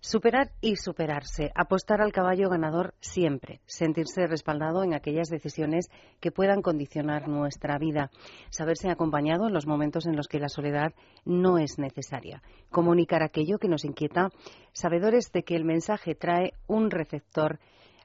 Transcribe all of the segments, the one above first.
Superar y superarse, apostar al caballo ganador siempre, sentirse respaldado en aquellas decisiones que puedan condicionar nuestra vida, saberse acompañado en los momentos en los que la soledad no es necesaria, comunicar aquello que nos inquieta, sabedores de que el mensaje trae un receptor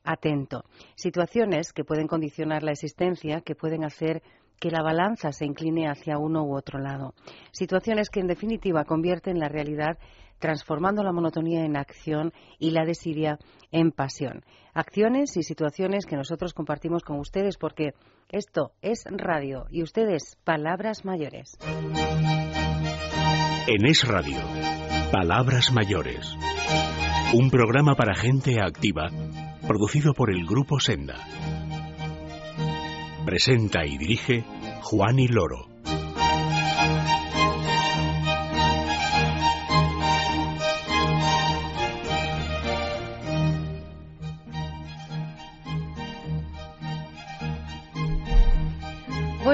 atento, situaciones que pueden condicionar la existencia, que pueden hacer que la balanza se incline hacia uno u otro lado, situaciones que en definitiva convierten la realidad transformando la monotonía en acción y la desidia en pasión. Acciones y situaciones que nosotros compartimos con ustedes porque esto es radio y ustedes palabras mayores. En Es Radio, Palabras Mayores. Un programa para gente activa, producido por el Grupo Senda. Presenta y dirige Juan y Loro.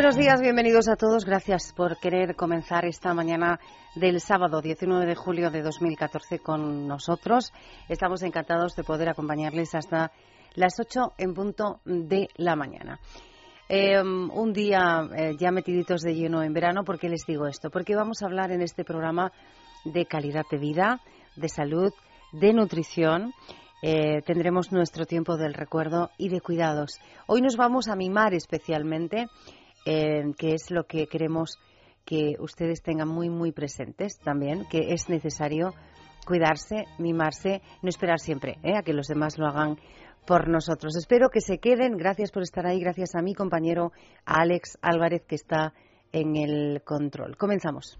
Buenos días, bienvenidos a todos. Gracias por querer comenzar esta mañana del sábado 19 de julio de 2014 con nosotros. Estamos encantados de poder acompañarles hasta las 8 en punto de la mañana. Eh, un día eh, ya metiditos de lleno en verano, ¿por qué les digo esto? Porque vamos a hablar en este programa de calidad de vida, de salud, de nutrición. Eh, tendremos nuestro tiempo del recuerdo y de cuidados. Hoy nos vamos a mimar especialmente eh, que es lo que queremos que ustedes tengan muy, muy presentes también, que es necesario cuidarse, mimarse, no esperar siempre ¿eh? a que los demás lo hagan por nosotros. Espero que se queden. Gracias por estar ahí. Gracias a mi compañero Alex Álvarez, que está en el control. Comenzamos.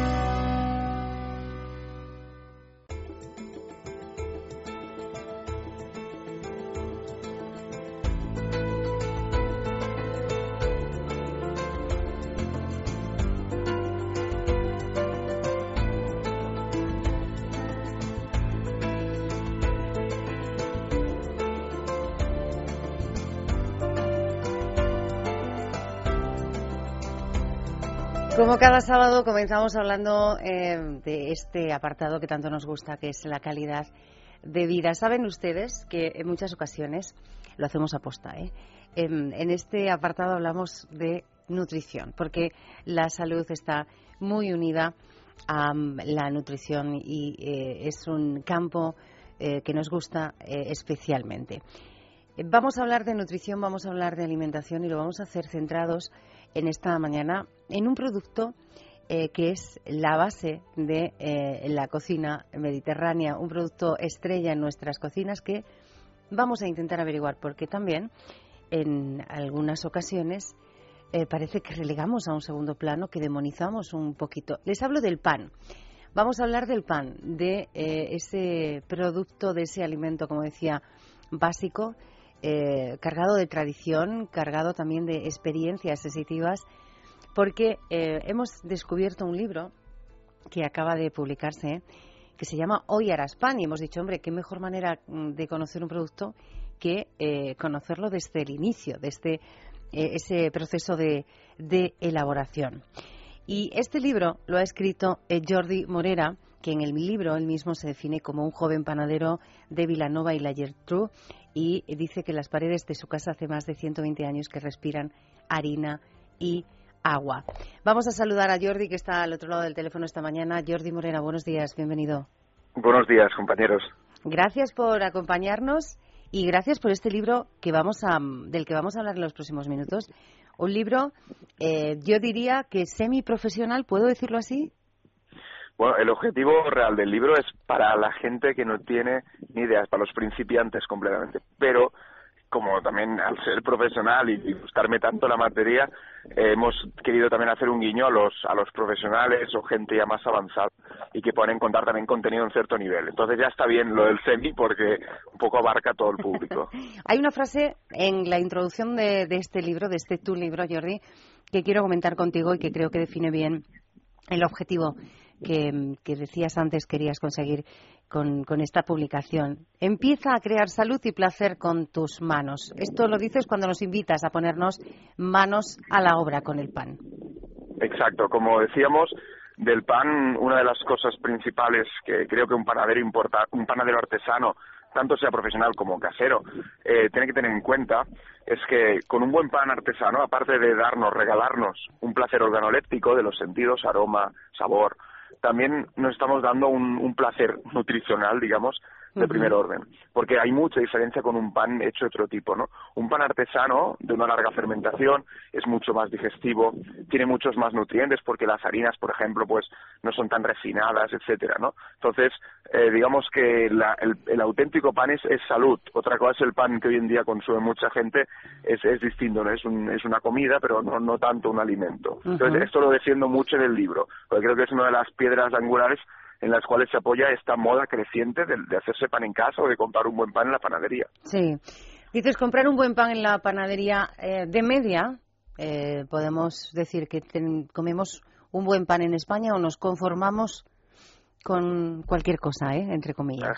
Comenzamos hablando eh, de este apartado que tanto nos gusta, que es la calidad de vida. Saben ustedes que en muchas ocasiones lo hacemos aposta. ¿eh? En, este apartado hablamos de nutrición, porque la salud está muy unida a um, la nutrición y eh, es un campo eh, que nos gusta especialmente. Vamos a hablar de nutrición, vamos a hablar de alimentación y lo vamos a hacer centrados en esta mañana en un producto eh, que es la base de eh, la cocina mediterránea, un producto estrella en nuestras cocinas que vamos a intentar averiguar porque también en algunas ocasiones eh, parece que relegamos a un segundo plano, que demonizamos un poquito. Les hablo del pan. Vamos a hablar del pan, de ese producto, de ese alimento, como decía, básico cargado de tradición, cargado también de experiencias sensitivas, porque eh, hemos descubierto un libro que acaba de publicarse que se llama Hoy harás y hemos dicho, hombre, qué mejor manera mm, de conocer un producto que eh, conocerlo desde el inicio, desde ese proceso de, de, elaboración. Y este libro lo ha escrito Jordi Morera, que en el libro él mismo se define como un joven panadero de Vilanova y la Gertrude y dice que las paredes de su casa hace más de 120 años que respiran harina y agua. Vamos a saludar a Jordi, que está al otro lado del teléfono esta mañana. Jordi Morena, buenos días, bienvenido. Buenos días, compañeros. Gracias por acompañarnos y gracias por este libro que vamos a, del que vamos a hablar en los próximos minutos. Un libro, eh, yo diría que semiprofesional, ¿puedo decirlo así? Bueno, el objetivo real del libro es para la gente que no tiene ni ideas, para los principiantes completamente. Pero como también al ser profesional y gustarme tanto la materia, eh, hemos querido también hacer un guiño a los, a los profesionales o gente ya más avanzada y que pueden encontrar también contenido en cierto nivel. Entonces ya está bien lo del semi porque un poco abarca todo el público. Hay una frase en la introducción de, de este libro, de este tu libro, Jordi, que quiero comentar contigo y que creo que define bien el objetivo que, que decías antes querías conseguir con, con, esta publicación. Empieza a crear salud y placer con tus manos. Esto lo dices cuando nos invitas a ponernos manos a la obra con el pan. Exacto, como decíamos, del pan, una de las cosas principales que creo que un panadero un panadero artesano, tanto sea profesional como casero, eh, tiene que tener en cuenta es que con un buen pan artesano, aparte de darnos, regalarnos un placer organoléptico de los sentidos, aroma, sabor, también nos estamos dando un, un placer nutricional, digamos, de primer orden, porque hay mucha diferencia con un pan hecho de otro tipo, ¿no? Un pan artesano de una larga fermentación es mucho más digestivo, tiene muchos más nutrientes porque las harinas, por ejemplo, pues no son tan refinadas, etcétera, ¿no? Entonces, eh, digamos que el, auténtico pan es, salud. Otra cosa es el pan que hoy en día consume mucha gente, es, es distinto, ¿no? Es, un, es una comida, pero no, no tanto un alimento. Entonces, esto lo defiendo mucho en el libro, porque creo que es una de las piedras angulares en las cuales se apoya esta moda creciente de, hacerse pan en casa o de comprar un buen pan en la panadería. Sí. Dices, comprar un buen pan en la panadería eh, de media, eh, podemos decir que comemos un buen pan en España o nos conformamos con cualquier cosa, ¿eh? entre comillas.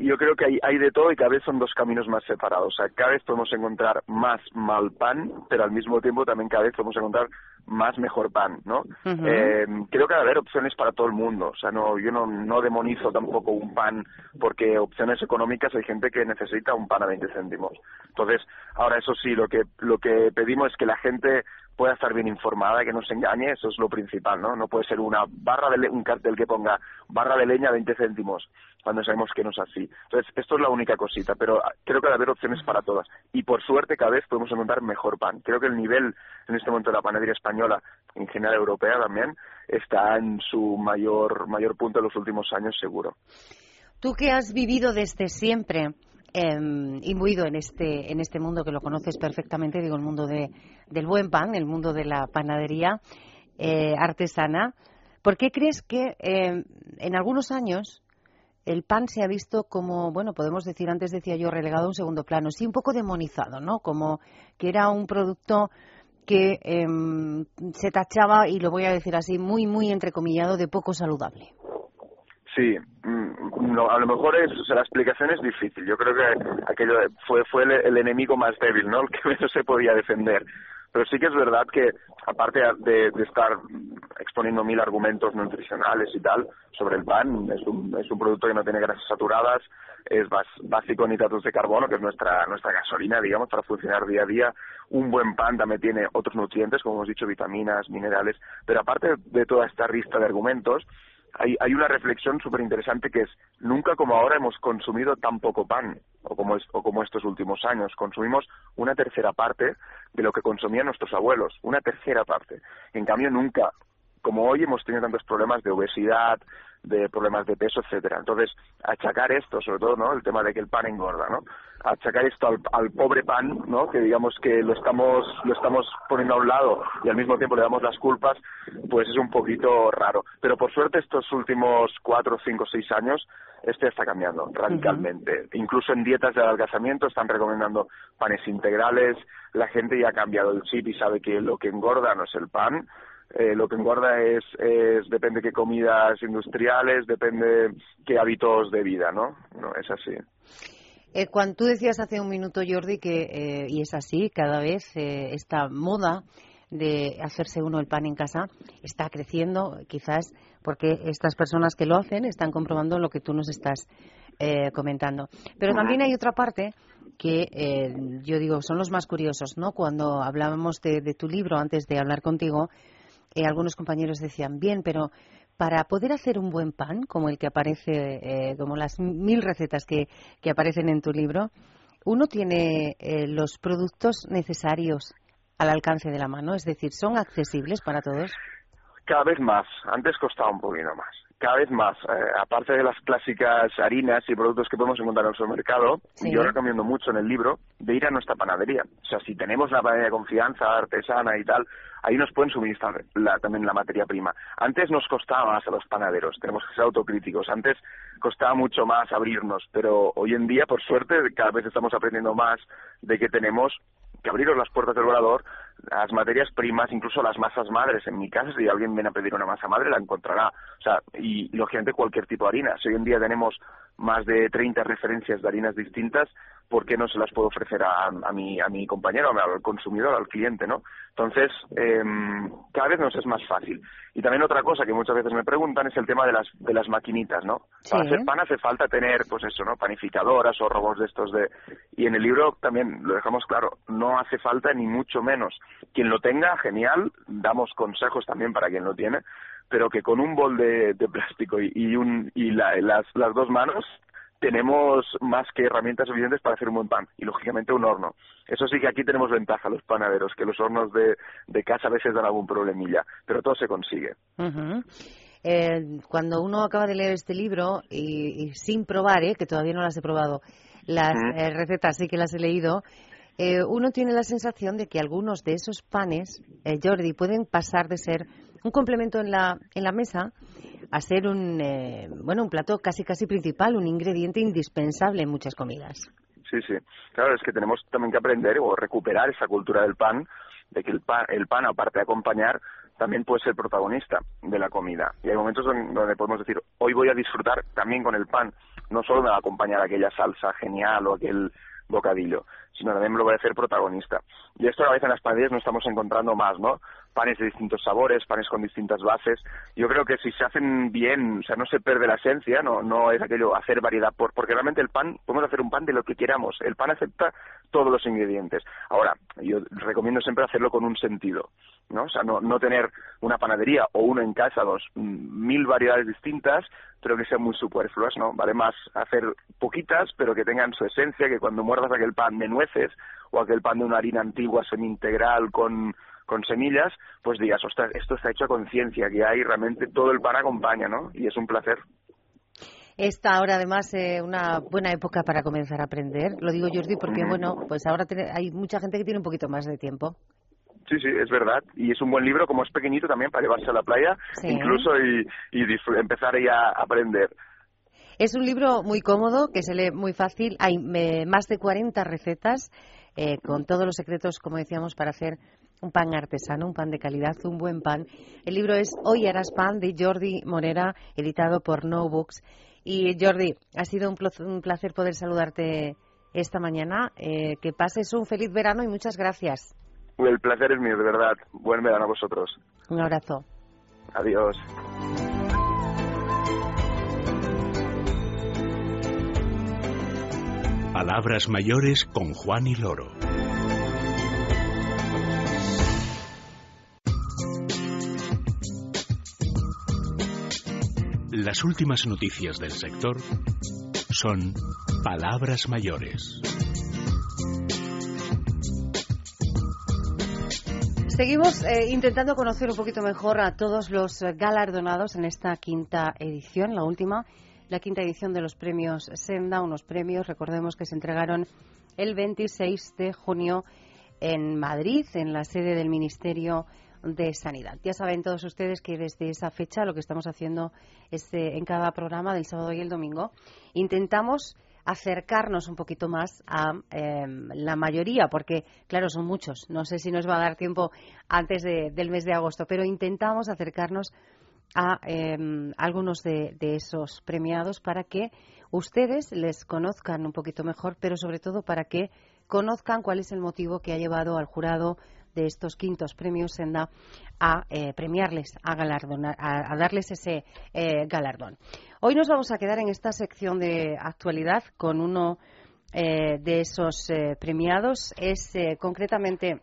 Yo creo que hay, hay, de todo y cada vez son dos caminos más separados. O sea, cada vez podemos encontrar más mal pan, pero al mismo tiempo también cada vez podemos encontrar más mejor pan, ¿no? eh, creo que debe haber opciones para todo el mundo. O sea, no, yo no, no demonizo tampoco un pan porque opciones económicas hay gente que necesita un pan a 20 céntimos. Entonces, ahora eso sí, lo que, lo que pedimos es que la gente pueda estar bien informada, que no se engañe, eso es lo principal, ¿no? No puede ser una barra de un cartel que ponga barra de leña 20 céntimos cuando sabemos que no es así. Entonces, esto es la única cosita, pero creo que debe haber opciones para todas. Y por suerte cada vez podemos encontrar mejor pan. Creo que el nivel en este momento de la panadería española, en general europea también, está en su mayor, mayor punto en los últimos años seguro. Tú que has vivido desde siempre eh, imbuido en este, en este mundo que lo conoces perfectamente, digo, el mundo de, del buen pan, el mundo de la panadería eh, artesana. ¿Por qué crees que em, en algunos años el pan se ha visto como, bueno, podemos decir, antes decía yo, relegado a un segundo plano, sí, un poco demonizado, ¿no? Como que era un producto que em, se tachaba, y lo voy a decir así, muy, muy entrecomillado, de poco saludable. Sí, mm, a lo mejor es, la explicación es difícil. Yo creo que aquello fue fue el, enemigo más débil, ¿no? El que menos se podía defender. Pero sí que es verdad que, aparte de, de, estar exponiendo mil argumentos nutricionales y tal sobre el pan, es un, es un producto que no tiene grasas saturadas, es básico en hidratos de carbono, que es nuestra, nuestra gasolina, digamos, para funcionar día a día. Un buen pan también tiene otros nutrientes, como hemos dicho, vitaminas, minerales. Pero aparte de toda esta lista de argumentos, hay, hay una reflexión súper interesante que es, nunca como ahora hemos consumido tan poco pan, o como, o como estos últimos años. Consumimos una tercera parte de lo que consumían nuestros abuelos, una tercera parte. En cambio, nunca, como hoy hemos tenido tantos problemas de obesidad, de problemas de peso, etcétera. Entonces, achacar esto, sobre todo, ¿no? El tema de que el pan engorda, ¿no? Achacar esto al, pobre pan, ¿no? Que digamos que lo estamos lo estamos poniendo a un lado y al mismo tiempo le damos las culpas, pues es un poquito raro. Pero por suerte estos últimos cuatro, cinco, seis años esto está cambiando radicalmente. Incluso en dietas de adelgazamiento están recomendando panes integrales. La gente ya ha cambiado el chip y sabe que lo que engorda no es el pan, eh, lo que engorda es, es depende qué comidas industriales, depende qué hábitos de vida, ¿no? No es así. Eh, cuando tú decías hace un minuto, Jordi, que, eh, y es así, cada vez esta moda de hacerse uno el pan en casa está creciendo, quizás porque estas personas que lo hacen están comprobando lo que tú nos estás comentando. Pero también hay otra parte que yo digo son los más curiosos, ¿no? Cuando hablábamos de, de tu libro antes de hablar contigo, eh, algunos compañeros decían, bien, pero para poder hacer un buen pan, como el que aparece, eh, como las mil recetas que, que, aparecen en tu libro, uno tiene eh, los productos necesarios al alcance de la mano, es decir, ¿son accesibles para todos? Cada vez más. Antes costaba un poquito más cada vez más, eh, aparte de las clásicas harinas y productos que podemos encontrar en el supermercado, yo recomiendo mucho en el libro de ir a nuestra panadería. O sea, si tenemos una panadería de confianza, artesana y tal, ahí nos pueden suministrar también la materia prima. Antes nos costaba más a los panaderos, tenemos que ser autocríticos. Antes costaba mucho más abrirnos, pero hoy en día, por suerte, cada vez estamos aprendiendo más de que tenemos que abriros las puertas del volador las materias primas, incluso las masas madres. En mi casa, si alguien viene a pedir una masa madre, la encontrará. O sea, y lógicamente cualquier tipo de harina. Si hoy en día tenemos más de 30 referencias de harinas distintas, ¿por qué no se las puedo ofrecer a, a, mi, a mi compañero, al consumidor, al cliente, no? Entonces, eh, cada vez nos es más fácil. Y también otra cosa que muchas veces me preguntan es el tema de las, de las maquinitas, ¿no? Para hacer pan hace falta tener, pues eso, ¿no? Panificadoras o robots de estos de... Y en el libro también lo dejamos claro, no hace falta ni mucho menos. Quien lo tenga, genial, damos consejos también para quien lo tiene, pero que con un bol de, de plástico y, y, un, y la, las, las dos manos tenemos más que herramientas suficientes para hacer un buen pan y lógicamente un horno. Eso sí que aquí tenemos ventaja los panaderos, que los hornos de, de casa a veces dan algún problemilla, pero todo se consigue. eh, cuando uno acaba de leer este libro y, y sin probar, eh, que todavía no las he probado, las uh -huh. eh, recetas sí que las he leído, eh, uno tiene la sensación de que algunos de esos panes, eh, Jordi, pueden pasar de ser un complemento en la, en la mesa a ser un, eh, bueno, un plato casi casi principal, un ingrediente indispensable en muchas comidas. Sí, sí. Claro, es que tenemos también que aprender o recuperar esa cultura del pan, de que el pan, el pan aparte de acompañar, también puede ser protagonista de la comida. Y hay momentos donde podemos decir, hoy voy a disfrutar también con el pan, no solo me va a acompañar aquella salsa genial o aquel bocadillo, sino también me lo voy a hacer protagonista. Y esto a veces en las panaderías no estamos encontrando más, ¿no? Panes de distintos sabores, panes con distintas bases. Yo creo que si se hacen bien, o sea, no se pierde la esencia, no no es aquello hacer variedad, por, porque realmente el pan, podemos hacer un pan de lo que queramos. El pan acepta todos los ingredientes. Ahora, yo recomiendo siempre hacerlo con un sentido, ¿no? O sea, no, no tener una panadería o uno en casa, dos, mil variedades distintas, pero que sean muy superfluas, ¿no? Vale más hacer poquitas, pero que tengan su esencia, que cuando muerdas aquel pan de nueces o aquel pan de una harina antigua semi-integral con, con semillas, pues digas, ostras, esto está hecho a conciencia, que hay realmente todo el pan acompaña, ¿no? Y es un placer. Esta ahora además eh, una buena época para comenzar a aprender. Lo digo Jordi porque, bueno, pues ahora hay mucha gente que tiene un poquito más de tiempo. Sí, sí, es verdad. Y es un buen libro, como es pequeñito también, para llevarse a la playa, sí. incluso y, y empezar ya a aprender. Es un libro muy cómodo, que se lee muy fácil. Hay eh, más de 40 recetas eh, con todos los secretos, como decíamos, para hacer un pan artesano, un pan de calidad, un buen pan. El libro es Hoy harás pan de Jordi Morera, editado por No Books. Y Jordi, ha sido un placer poder saludarte esta mañana. Eh, que pases un feliz verano y muchas gracias. El placer es mío, de verdad. Buen verano a vosotros. Un abrazo. Adiós. Palabras mayores con Juan y Loro. Las últimas noticias del sector son palabras mayores. Seguimos eh, intentando conocer un poquito mejor a todos los galardonados en esta quinta edición, la última, la quinta edición de los premios Senda, unos premios, recordemos que se entregaron el 26 de junio en Madrid, en la sede del Ministerio de Sanidad. Ya saben todos ustedes que desde esa fecha lo que estamos haciendo es eh, en cada programa del sábado y el domingo intentamos acercarnos un poquito más a eh, la mayoría, porque claro, son muchos. No sé si nos va a dar tiempo antes de, del mes de agosto, pero intentamos acercarnos a eh, algunos de, esos premiados para que ustedes les conozcan un poquito mejor, pero sobre todo para que conozcan cuál es el motivo que ha llevado al jurado de estos quintos premios Senda a eh, premiarles, a, galardonar, a, darles ese eh, galardón. Hoy nos vamos a quedar en esta sección de actualidad con uno eh, de esos premiados. Es concretamente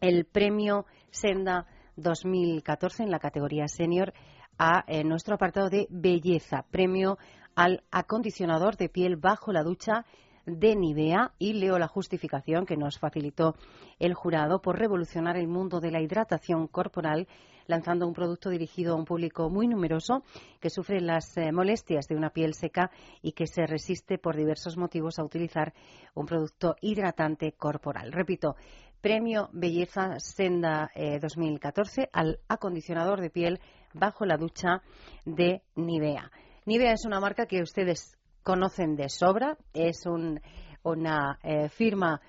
el premio Senda 2014 en la categoría senior a nuestro apartado de belleza, premio al acondicionador de piel bajo la ducha de Nivea y leo la justificación que nos facilitó el jurado por revolucionar el mundo de la hidratación corporal lanzando un producto dirigido a un público muy numeroso que sufre las eh, molestias de una piel seca y que se resiste por diversos motivos a utilizar un producto hidratante corporal. Repito, Premio Belleza Senda eh, 2014 al acondicionador de piel bajo la ducha de Nivea. Nivea es una marca que ustedes conocen de sobra. Es un, una eh, firma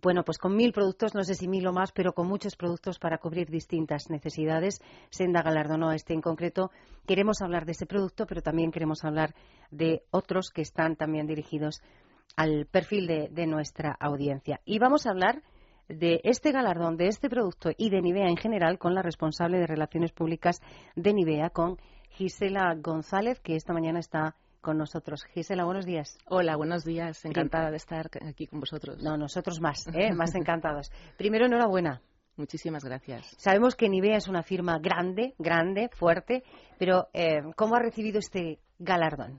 bueno, pues con mil productos, no sé si mil o más, pero con muchos productos para cubrir distintas necesidades. Senda galardonó a este en concreto. Queremos hablar de ese producto, pero también queremos hablar de otros que están también dirigidos al perfil de, nuestra audiencia. Y vamos a hablar de este galardón, de este producto y de Nivea en general con la responsable de Relaciones Públicas de Nivea, con Gisela González, que esta mañana está con nosotros. Gisela, buenos días. Hola, buenos días. Encantada de estar aquí con vosotros. No, nosotros más, ¿eh? más encantados. Primero, enhorabuena. Muchísimas gracias. Sabemos que Nivea es una firma grande, grande, fuerte, pero eh, ¿cómo ha recibido este galardón?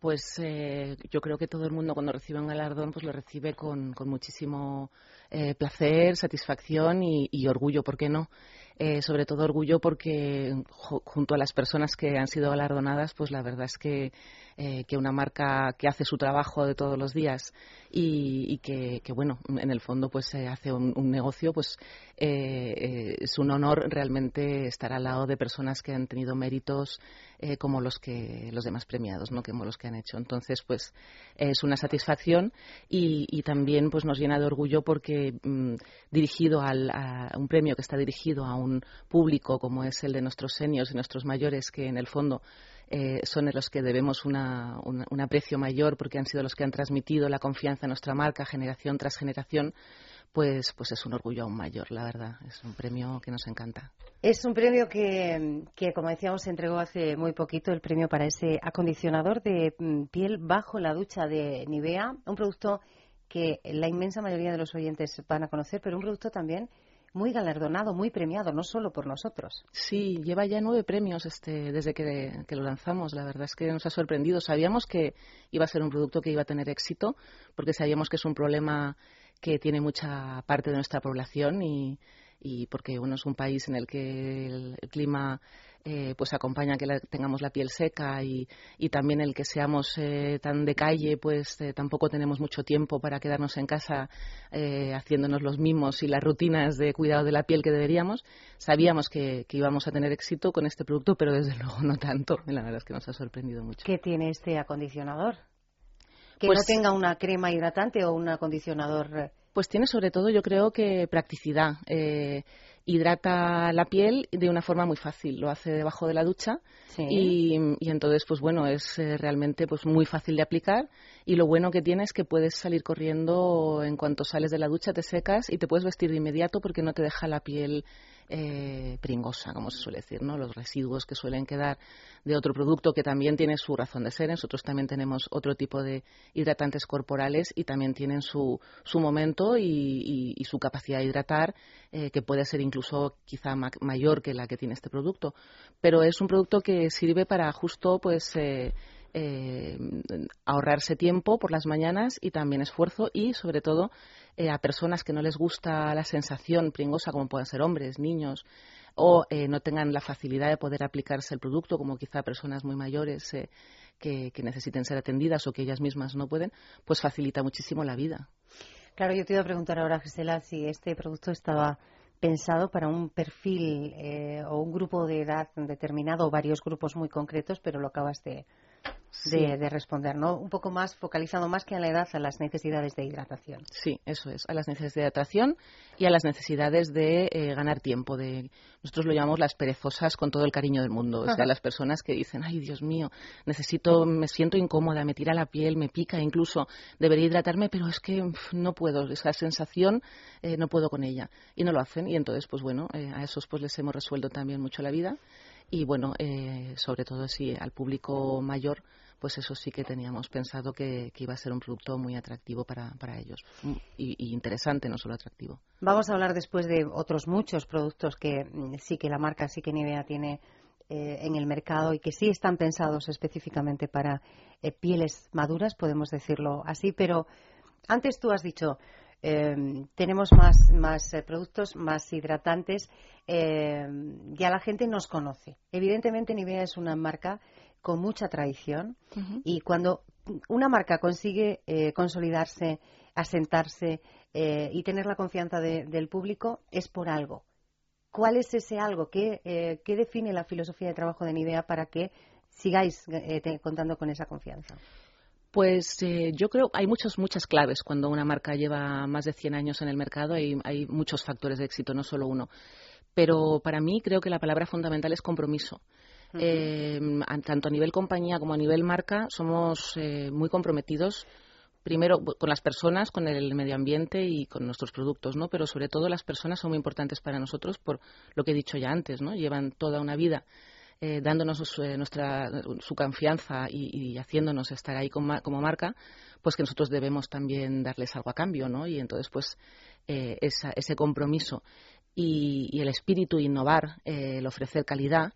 Pues eh, yo creo que todo el mundo cuando recibe un galardón pues lo recibe con, muchísimo eh, placer, satisfacción y, y, orgullo, ¿por qué no? Eh, sobre todo orgullo porque junto a las personas que han sido galardonadas, pues la verdad es que, eh, que una marca que hace su trabajo de todos los días y, que, bueno, en el fondo pues se hace un, negocio, pues eh, es un honor realmente estar al lado de personas que han tenido méritos como los que los demás premiados, no como los que han hecho. Entonces, pues es una satisfacción y, también pues nos llena de orgullo porque mm, dirigido al, a un premio que está dirigido a un público como es el de nuestros seniors y nuestros mayores, que en el fondo eh, son los que debemos un aprecio mayor porque han sido los que han transmitido la confianza en nuestra marca generación tras generación, pues, pues es un orgullo aún mayor, la verdad. Es un premio que nos encanta. Es un premio que, que, como decíamos, se entregó hace muy poquito, el premio para ese acondicionador de mm, piel bajo la ducha de Nivea, un producto que la inmensa mayoría de los oyentes van a conocer, pero un producto también muy galardonado, muy premiado, no solo por nosotros. Sí, lleva ya nueve premios este, desde que, lo lanzamos. La verdad es que nos ha sorprendido. Sabíamos que iba a ser un producto que iba a tener éxito, porque sabíamos que es un problema que tiene mucha parte de nuestra población y, y porque uno es un país en el que el clima eh, pues acompaña que tengamos la piel seca y, también el que seamos eh, tan de calle, pues eh, tampoco tenemos mucho tiempo para quedarnos en casa haciéndonos los mimos y las rutinas de cuidado de la piel que deberíamos. Sabíamos que, íbamos a tener éxito con este producto, pero desde luego no tanto. La verdad es que nos ha sorprendido mucho. ¿Qué tiene este acondicionador? Que no pues tenga una crema hidratante o un acondicionador. Pues tiene sobre todo, yo creo que practicidad hidrata la piel de una forma muy fácil. Lo hace debajo de la ducha y, entonces, pues bueno, es eh, realmente pues muy fácil de aplicar y lo bueno que tiene es que puedes salir corriendo en cuanto sales de la ducha, te secas y te puedes vestir de inmediato porque no te deja la piel eh, pringosa, como se suele decir, ¿no? Los residuos que suelen quedar de otro producto que también tiene su razón de ser. Nosotros también tenemos otro tipo de hidratantes corporales y también tienen su, su momento y, su capacidad de hidratar, eh, que puede ser incluso quizá mayor que la que tiene este producto. Pero es un producto que sirve para justo, pues, eh, eh, ahorrarse tiempo por las mañanas y también esfuerzo y, sobre todo, eh, a personas que no les gusta la sensación pringosa, como pueden ser hombres, niños, o eh, no tengan la facilidad de poder aplicarse el producto, como quizá personas muy mayores que, necesiten ser atendidas o que ellas mismas no pueden, pues facilita muchísimo la vida. Claro, yo te iba a preguntar ahora, Gisela, si este producto estaba pensado para un perfil o un grupo de edad determinado o varios grupos muy concretos, pero lo acabas de, de, responder, ¿no? Un poco más focalizado más que a la edad a las necesidades de hidratación. Sí, eso es, a las necesidades de hidratación y a las necesidades de eh, ganar tiempo. De, nosotros lo llamamos las perezosas con todo el cariño del mundo, o sea, las personas que dicen, ay, Dios mío, necesito, me siento incómoda, me tira la piel, me pica, incluso debería hidratarme, pero es que no puedo, esa sensación eh, no puedo con ella y no lo hacen y entonces, pues bueno, eh, a esos pues les hemos resuelto también mucho la vida y bueno, eh, sobre todo si al público mayor, pues eso sí que teníamos pensado que, iba a ser un producto muy atractivo para, para ellos mm, y, interesante, no solo atractivo. Vamos a hablar después de otros muchos productos que mm, sí que la marca, sí que Nivea tiene eh, en el mercado y que sí están pensados específicamente para eh, pieles maduras, podemos decirlo así, pero antes tú has dicho, Em, tenemos más, más eh, productos, más hidratantes. Em, ya la gente nos conoce. Evidentemente, Nivea es una marca con mucha tradición y cuando una marca consigue eh, consolidarse, asentarse eh, y tener la confianza del público, es por algo. ¿Cuál es ese algo? ¿Qué, ¿Qué, define la filosofía de trabajo de Nivea para que sigáis contando con esa confianza? Pues eh, yo creo hay muchas muchas claves cuando una marca lleva más de 100 años en el mercado y hay muchos factores de éxito, no solo uno. Pero para mí creo que la palabra fundamental es compromiso. Eh, tanto a nivel compañía como a nivel marca somos eh, muy comprometidos primero con las personas, con el medio ambiente y con nuestros productos, ¿no? Pero sobre todo las personas son muy importantes para nosotros por lo que he dicho ya antes, ¿no? Llevan toda una vida eh, dándonos nuestra, su confianza y, haciéndonos estar ahí como, marca, pues que nosotros debemos también darles algo a cambio, ¿no? Y entonces, pues, ese compromiso y, el espíritu innovar, el ofrecer calidad,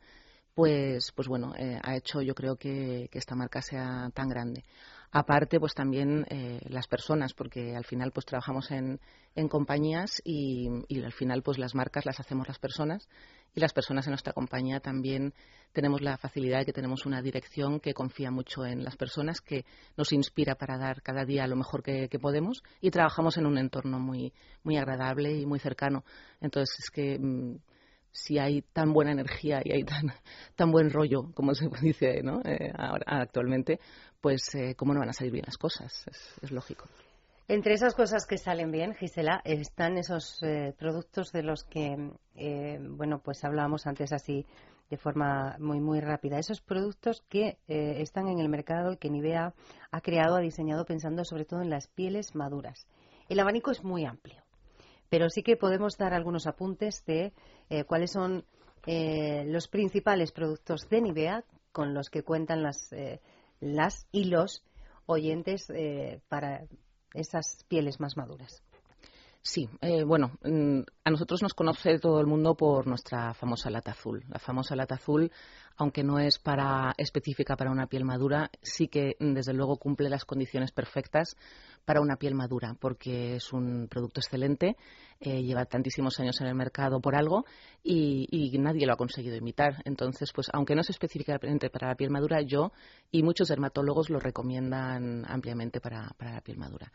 pues, pues bueno, eh, ha hecho yo creo que, esta marca sea tan grande. Aparte, pues también eh, las personas, porque al final pues trabajamos en, en compañías y, y, al final pues las marcas las hacemos las personas y las personas en nuestra compañía también tenemos la facilidad de que tenemos una dirección que confía mucho en las personas, que nos inspira para dar cada día lo mejor que, podemos y trabajamos en un entorno muy, muy agradable y muy cercano. Entonces es que mm, si hay tan buena energía y hay tan, tan buen rollo, como se dice ¿no? Eh, actualmente, pues eh, cómo no van a salir bien las cosas, es, lógico. Entre esas cosas que salen bien, Gisela, están esos eh, productos de los que, bueno, pues hablábamos antes así de forma muy muy rápida. Esos productos que están en el mercado que Nivea ha creado, ha diseñado pensando sobre todo en las pieles maduras. El abanico es muy amplio pero sí que podemos dar algunos apuntes de eh, cuáles son eh, los principales productos de Nivea con los que cuentan las, eh, las y los oyentes para esas pieles más maduras. Sí, bueno, mm, a nosotros nos conoce todo el mundo por nuestra famosa lata azul. La famosa lata azul, aunque no es para específica para una piel madura, sí que mm, desde luego cumple las condiciones perfectas para una piel madura, porque es un producto excelente, eh, lleva tantísimos años en el mercado por algo y, nadie lo ha conseguido imitar. Entonces, pues aunque no es específicamente para la piel madura, yo y muchos dermatólogos lo recomiendan ampliamente para, para la piel madura.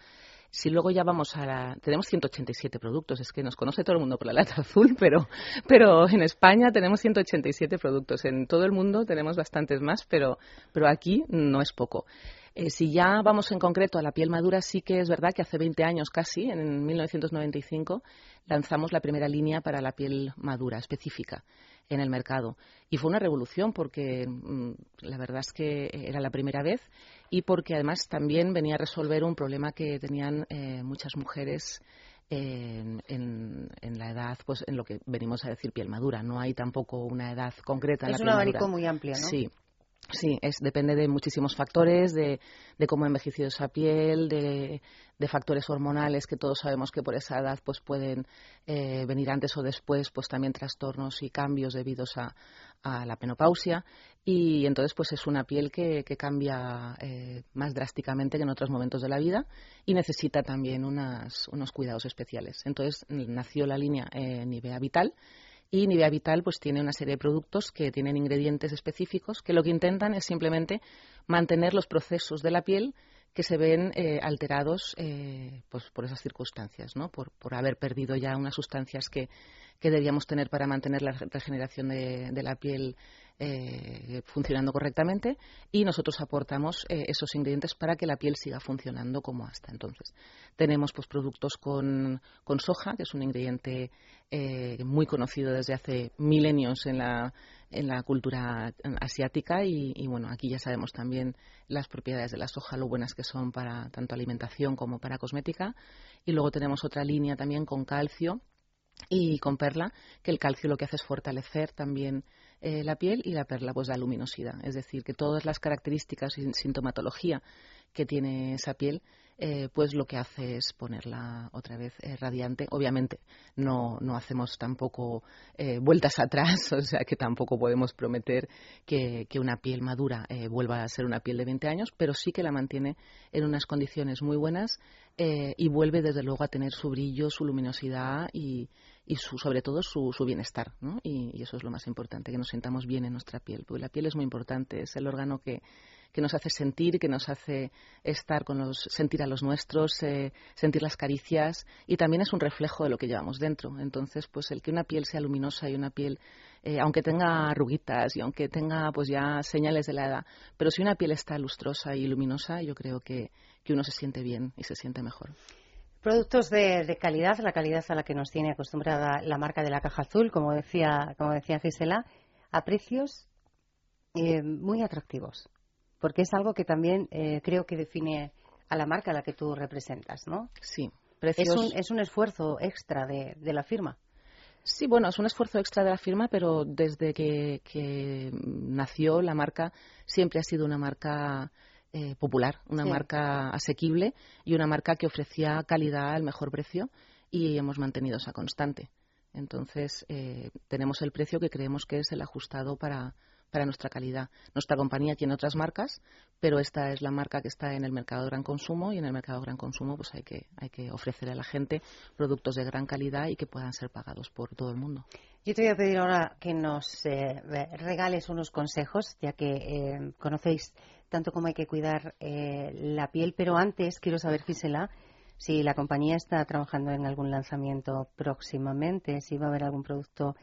Si luego ya vamos a la... Tenemos 187 productos, es que nos conoce todo el mundo por la lata azul, pero, pero en España tenemos 187 productos. En todo el mundo tenemos bastantes más, pero, pero aquí no es poco. Eh, si ya vamos en concreto a la piel madura, sí que es verdad que hace 20 años casi, en 1995, lanzamos la primera línea para la piel madura específica en el mercado. Y fue una revolución porque mm, la verdad es que era la primera vez y porque además también venía a resolver un problema que tenían eh, muchas mujeres en, la edad, pues en lo que venimos a decir piel madura. No hay tampoco una edad concreta. En es un abanico muy amplio, ¿no? Sí, Sí, es, depende de muchísimos factores, de, cómo ha envejecido esa piel, de, factores hormonales que todos sabemos que por esa edad pues pueden eh, venir antes o después, pues también trastornos y cambios debidos a, la penopausia. Y entonces pues es una piel que, cambia eh, más drásticamente que en otros momentos de la vida y necesita también unos cuidados especiales. Entonces nació la línea eh, Nivea Vital y Nivea Vital pues tiene una serie de productos que tienen ingredientes específicos que lo que intentan es simplemente mantener los procesos de la piel que se ven eh, alterados eh, pues por esas circunstancias, ¿no? por, por haber perdido ya unas sustancias que, que debíamos tener para mantener la regeneración de, de la piel eh, funcionando correctamente y nosotros aportamos eh, esos ingredientes para que la piel siga funcionando como hasta entonces. Tenemos pues productos con, con soja, que es un ingrediente eh, muy conocido desde hace milenios en la, en la cultura asiática y, y, bueno, aquí ya sabemos también las propiedades de la soja, lo buenas que son para tanto alimentación como para cosmética. Y luego tenemos otra línea también con calcio y con perla, que el calcio lo que hace es fortalecer también eh, la piel y la perla pues da luminosidad. Es decir, que todas las características y sintomatología que tiene esa piel, eh, pues lo que hace es ponerla otra vez eh, radiante. Obviamente no, no hacemos tampoco vueltas atrás, o sea que tampoco podemos prometer que, una piel madura vuelva a ser una piel de 20 años, pero sí que la mantiene en unas condiciones muy buenas y vuelve desde luego a tener su brillo, su luminosidad y, y su, sobre todo su, su bienestar. ¿no? Y, eso es lo más importante, que nos sintamos bien en nuestra piel, porque la piel es muy importante, es el órgano que, que nos hace sentir, que nos hace estar con los, sentir a los nuestros, eh, sentir las caricias y también es un reflejo de lo que llevamos dentro. Entonces, pues el que una piel sea luminosa y una piel, eh, aunque tenga arruguitas y aunque tenga pues ya señales de la edad, pero si una piel está lustrosa y luminosa, yo creo que, que uno se siente bien y se siente mejor. Productos de, calidad, la calidad a la que nos tiene acostumbrada la marca de la caja azul, como decía, como decía Gisela, a precios eh, muy atractivos, porque es algo que también eh, creo que define a la marca a la que tú representas, ¿no? Sí, precios. Es un, esfuerzo extra de, la firma. Sí, bueno, es un esfuerzo extra de la firma, pero desde que nació la marca siempre ha sido una marca eh, popular, una marca asequible y una marca que ofrecía calidad al mejor precio y hemos mantenido esa constante. Entonces, eh, tenemos el precio que creemos que es el ajustado para, para nuestra calidad. Nuestra compañía tiene otras marcas, pero esta es la marca que está en el mercado de gran consumo y en el mercado de gran consumo pues hay que, hay que ofrecer a la gente productos de gran calidad y que puedan ser pagados por todo el mundo. Yo te voy a pedir ahora que nos eh, regales unos consejos, ya que eh, conocéis tanto como hay que cuidar eh, la piel, pero antes quiero saber, Gisela, si la compañía está trabajando en algún lanzamiento próximamente, si va a haber algún producto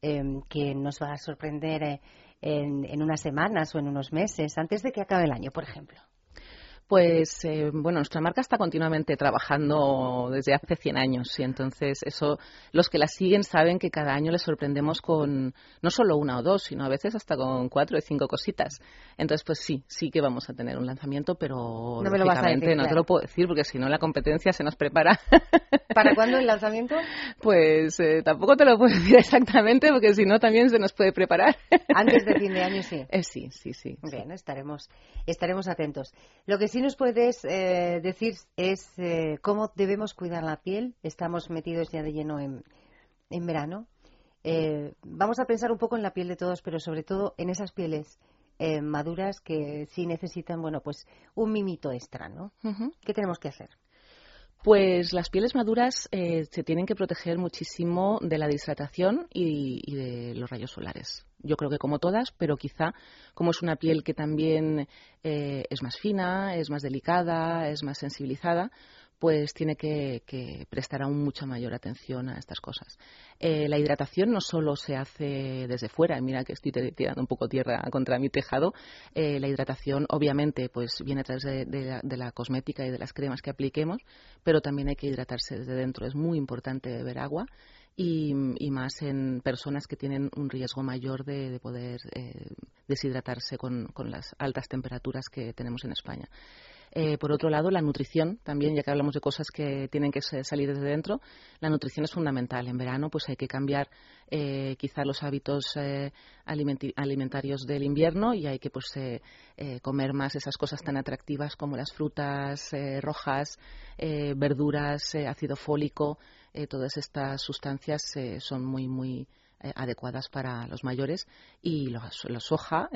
que nos va a sorprender en, unas semanas o en unos meses, antes de que acabe el año, por ejemplo? Pues eh, bueno, nuestra marca está continuamente trabajando desde hace 100 años y entonces eso los que la siguen saben que cada año les sorprendemos con no solo una o dos, sino a veces hasta con cuatro o cinco cositas. Entonces pues sí, sí que vamos a tener un lanzamiento, pero no lógicamente no te lo puedo decir porque si no la competencia se nos prepara. ¿Para cuándo el lanzamiento? Pues eh, tampoco te lo puedo decir exactamente porque si no también se nos puede preparar. Antes de fin de año sí. Eh, sí, sí, sí. Bien, estaremos estaremos atentos. Lo que sí nos puedes eh, decir es eh, cómo debemos cuidar la piel. Estamos metidos ya de lleno en, verano. Eh, vamos a pensar un poco en la piel de todos, pero sobre todo en esas pieles maduras que sí necesitan, bueno, pues un mimito extra, ¿no? ¿Qué tenemos que hacer? Pues las pieles maduras se tienen que proteger muchísimo de la deshidratación y, de los rayos solares. Yo creo que como todas, pero quizá como es una piel que también eh, es más fina, es más delicada, es más sensibilizada, pues tiene que, prestar aún mucha mayor atención a estas cosas. Eh, la hidratación no solo se hace desde fuera, mira que estoy tirando un poco tierra contra mi tejado, eh, la hidratación obviamente pues viene a través de, la, cosmética y de las cremas que apliquemos, pero también hay que hidratarse desde dentro. Es muy importante beber agua y, más en personas que tienen un riesgo mayor de, poder eh, deshidratarse con, las altas temperaturas que tenemos en España. Eh, por otro lado, la nutrición también, ya que hablamos de cosas que tienen que salir desde dentro, la nutrición es fundamental. En verano, pues hay que cambiar eh, quizá los hábitos alimentarios del invierno y hay que pues comer más esas cosas tan atractivas como las frutas rojas, verduras, ácido fólico. Eh, todas estas sustancias eh, son muy, muy eh, adecuadas para los mayores y la soja,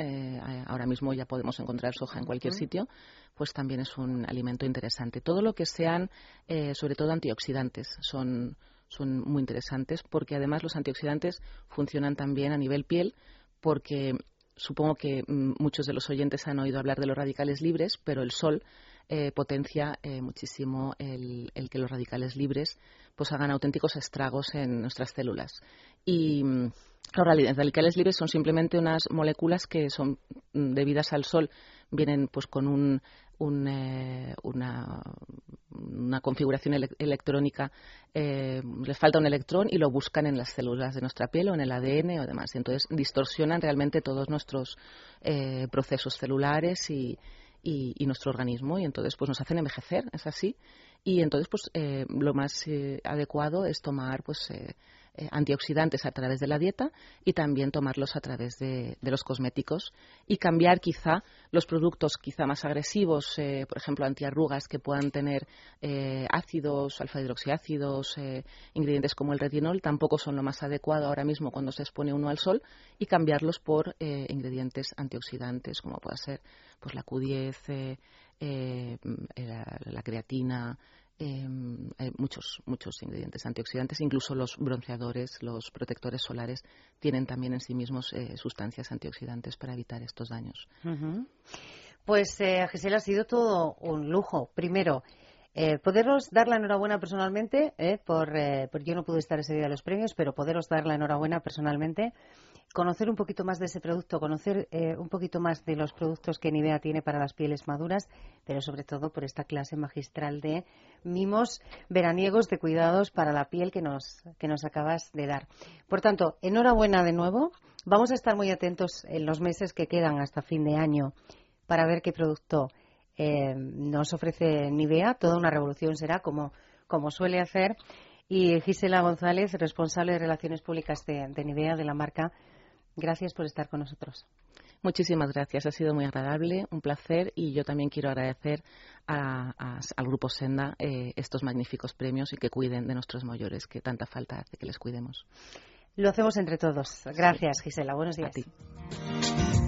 ahora mismo ya podemos encontrar soja en cualquier sitio, pues también es un alimento interesante. Todo lo que sean, sobre todo antioxidantes, son, son muy interesantes porque además los antioxidantes funcionan también a nivel piel porque supongo que mm, muchos de los oyentes han oído hablar de los radicales libres, pero el sol eh, potencia eh, muchísimo el, que los radicales libres pues hagan auténticos estragos en nuestras células. Y mm, los radicales libres son simplemente unas moléculas que son mm, debidas al sol, vienen pues con un, eh, una, una, configuración electrónica, les falta un electrón y lo buscan en las células de nuestra piel o en el ADN o demás. Entonces distorsionan realmente todos nuestros procesos celulares y, y, nuestro organismo y entonces pues nos hacen envejecer, es así. Y entonces pues eh, lo más eh, adecuado es tomar pues eh, antioxidantes a través de la dieta y también tomarlos a través de, los cosméticos y cambiar quizá los productos quizá más agresivos, por ejemplo antiarrugas que puedan tener ácidos, alfa hidroxiácidos, ingredientes como el retinol, tampoco son lo más adecuado ahora mismo cuando se expone uno al sol y cambiarlos por ingredientes antioxidantes como pueda ser pues la Q10, eh, eh, la, creatina, em, muchos, muchos ingredientes antioxidantes, incluso los bronceadores, los protectores solares tienen también en sí mismos eh, sustancias antioxidantes para evitar estos daños. Pues eh, Gisela ha sido todo un lujo. Primero, eh, poderos dar la enhorabuena personalmente, eh, por, eh, yo no pude estar ese día de los premios, pero poderos dar la enhorabuena personalmente, conocer un poquito más de ese producto, conocer eh, un poquito más de los productos que Nivea tiene para las pieles maduras, pero sobre todo por esta clase magistral de mimos veraniegos de cuidados para la piel que nos, que nos acabas de dar. Por tanto, enhorabuena de nuevo. Vamos a estar muy atentos en los meses que quedan hasta fin de año para ver qué producto eh, nos ofrece Nivea. Toda una revolución será, como, como suele hacer. Y Gisela González, responsable de Relaciones Públicas de, de Nivea, de la marca, gracias por estar con nosotros. Muchísimas gracias, ha sido muy agradable, un placer y yo también quiero agradecer a, a, al Grupo Senda eh, estos magníficos premios y que cuiden de nuestros mayores, que tanta falta hace que les cuidemos. Lo hacemos entre todos. Gracias. Gisela. Buenos días. A ti.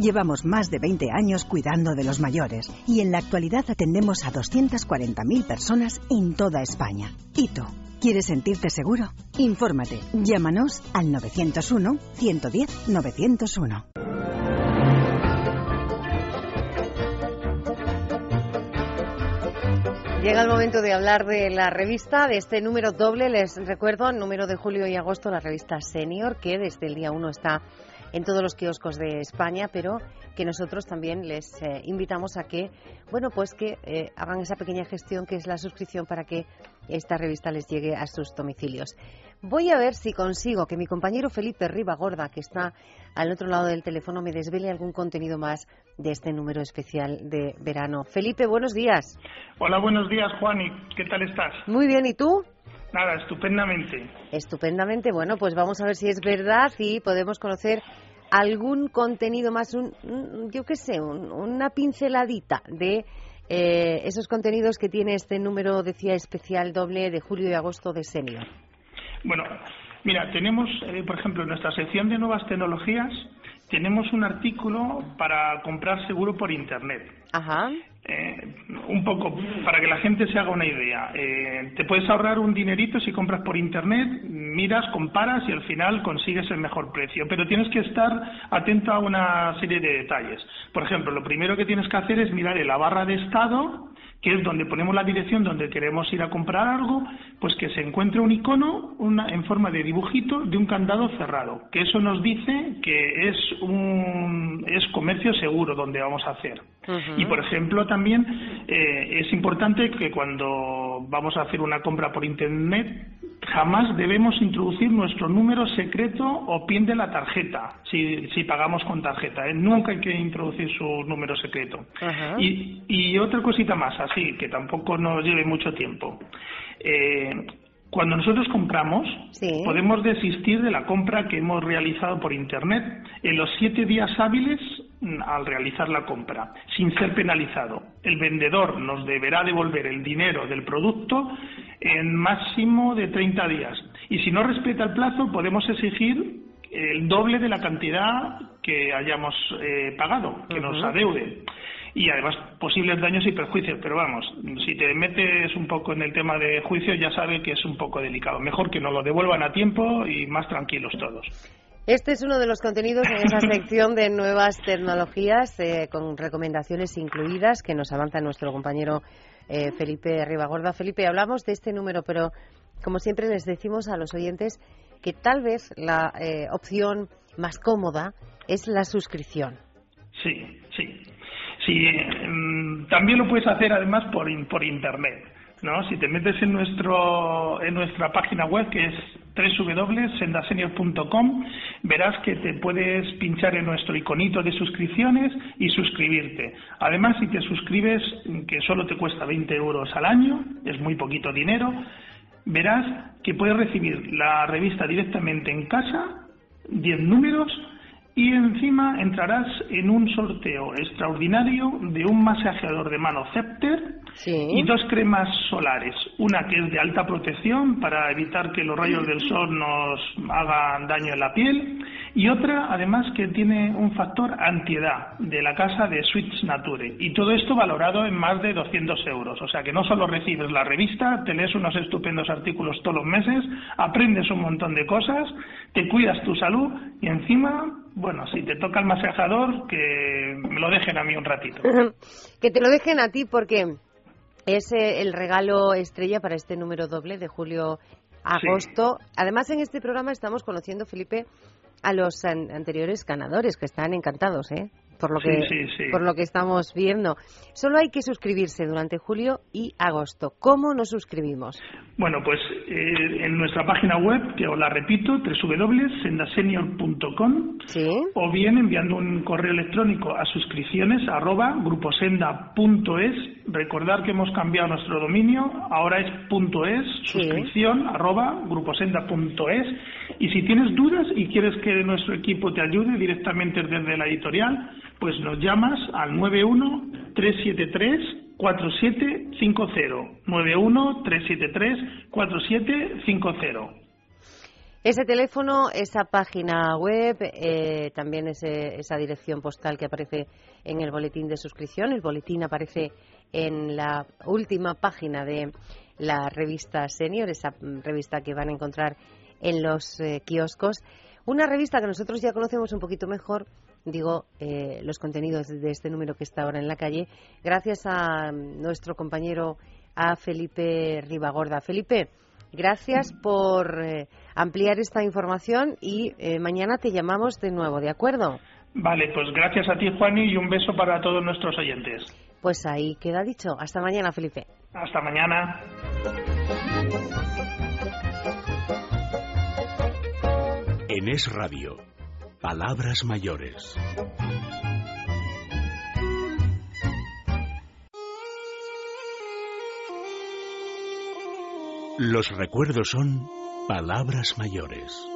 Llevamos más de 20 años cuidando de los mayores y en la actualidad atendemos a 240.000 personas en toda España. ¿Y tú? ¿Quieres sentirte seguro? Infórmate. Llámanos al 901 110 901. Llega el momento de hablar de la revista, de este número doble. Les recuerdo, número de julio y agosto, la revista Senior, que desde el día 1 está en todos los kioscos de España, pero que nosotros también les eh, invitamos a que, bueno, pues que eh, hagan esa pequeña gestión que es la suscripción para que esta revista les llegue a sus domicilios. Voy a ver si consigo que mi compañero Felipe Ribagorda, que está al otro lado del teléfono, me desvele algún contenido más de este número especial de verano. Felipe, buenos días. Hola, buenos días, Juan. ¿Y qué tal estás? Muy bien, ¿y tú? Nada, estupendamente. Estupendamente. Bueno, pues vamos a ver si es verdad y podemos conocer algún contenido más, un, un yo qué sé, un, una pinceladita de eh, esos contenidos que tiene este número, decía, especial doble de julio y agosto de Senior. Bueno, mira, tenemos, eh, por ejemplo, en nuestra sección de nuevas tecnologías, tenemos un artículo para comprar seguro por Internet. Ajá. Eh, un poco para que la gente se haga una idea. Eh, te puedes ahorrar un dinerito si compras por internet, miras, comparas y al final consigues el mejor precio. Pero tienes que estar atento a una serie de detalles. Por ejemplo, lo primero que tienes que hacer es mirar en la barra de estado que es donde ponemos la dirección donde queremos ir a comprar algo, pues que se encuentre un icono una, en forma de dibujito de un candado cerrado, que eso nos dice que es un es comercio seguro donde vamos a hacer. Uh -huh. Y por ejemplo también eh, es importante que cuando vamos a hacer una compra por internet jamás debemos introducir nuestro número secreto o PIN de la tarjeta si, si pagamos con tarjeta. ¿eh? Nunca hay que introducir su número secreto. Y, y, otra cosita más, así, que tampoco nos lleve mucho tiempo. Eh, cuando nosotros compramos, sí. podemos desistir de la compra que hemos realizado por Internet en los siete días hábiles al realizar la compra, sin ser penalizado. El vendedor nos deberá devolver el dinero del producto en máximo de 30 días. Y si no respeta el plazo, podemos exigir el doble de la cantidad que hayamos eh, pagado, que uh -huh. nos adeude y además posibles daños y perjuicios. Pero vamos, si te metes un poco en el tema de juicio ya sabes que es un poco delicado. Mejor que nos lo devuelvan a tiempo y más tranquilos todos. Este es uno de los contenidos en esa sección de nuevas tecnologías eh, con recomendaciones incluidas que nos avanza nuestro compañero eh, Felipe Ribagorda. Felipe, hablamos de este número, pero como siempre les decimos a los oyentes que tal vez la eh, opción más cómoda es la suscripción. Sí, sí. Sí, también lo puedes hacer además por, por internet. ¿no? Si te metes en, nuestro, en nuestra página web que es www.sendasenior.com verás que te puedes pinchar en nuestro iconito de suscripciones y suscribirte. Además, si te suscribes, que solo te cuesta 20 euros al año, es muy poquito dinero, verás que puedes recibir la revista directamente en casa, 10 números, y encima entrarás en un sorteo extraordinario de un masajeador de mano Scepter y dos cremas solares. Una que es de alta protección para evitar que los rayos del sol nos hagan daño en la piel y otra además que tiene un factor antiedad de la casa de Switch Nature y todo esto valorado en más de 200 euros. O sea que no solo recibes la revista, te lees unos estupendos artículos todos los meses, aprendes un montón de cosas, te cuidas tu salud y encima bueno, si te toca el masajador, que me lo dejen a mí un ratito. que te lo dejen a ti porque es eh, el regalo estrella para este número doble de julio-agosto. Además, en este programa estamos conociendo, Felipe, a los anteriores ganadores, que están encantados, ¿eh? Por lo que por lo que estamos viendo. Solo hay que suscribirse durante julio y agosto. ¿Cómo nos suscribimos? Bueno, pues eh, en nuestra página web, que os la repito, www.sendasenior.com o bien enviando un correo electrónico a suscripciones arroba gruposenda.es. Recordar que hemos cambiado nuestro dominio, ahora es .es, suscripción arroba gruposenda.es. Y si tienes dudas y quieres que nuestro equipo te ayude directamente desde la editorial, pues nos llamas al 91-373-4750. 91-373-4750. Ese teléfono, esa página web, eh, también esa dirección postal que aparece en el boletín de suscripción. El boletín aparece en la última página de la revista Senior, esa revista que van a encontrar en los eh, kioscos. Una revista que nosotros ya conocemos un poquito mejor digo, eh, los contenidos de este número que está ahora en la calle, gracias a nuestro compañero, a Felipe Ribagorda. Felipe, gracias por eh, ampliar esta información y eh, mañana te llamamos de nuevo, ¿de acuerdo? Vale, pues gracias a ti, Juani, y un beso para todos nuestros oyentes. Pues ahí queda dicho. Hasta mañana, Felipe. Hasta mañana. En Es Radio Palabras mayores. Los recuerdos son palabras mayores.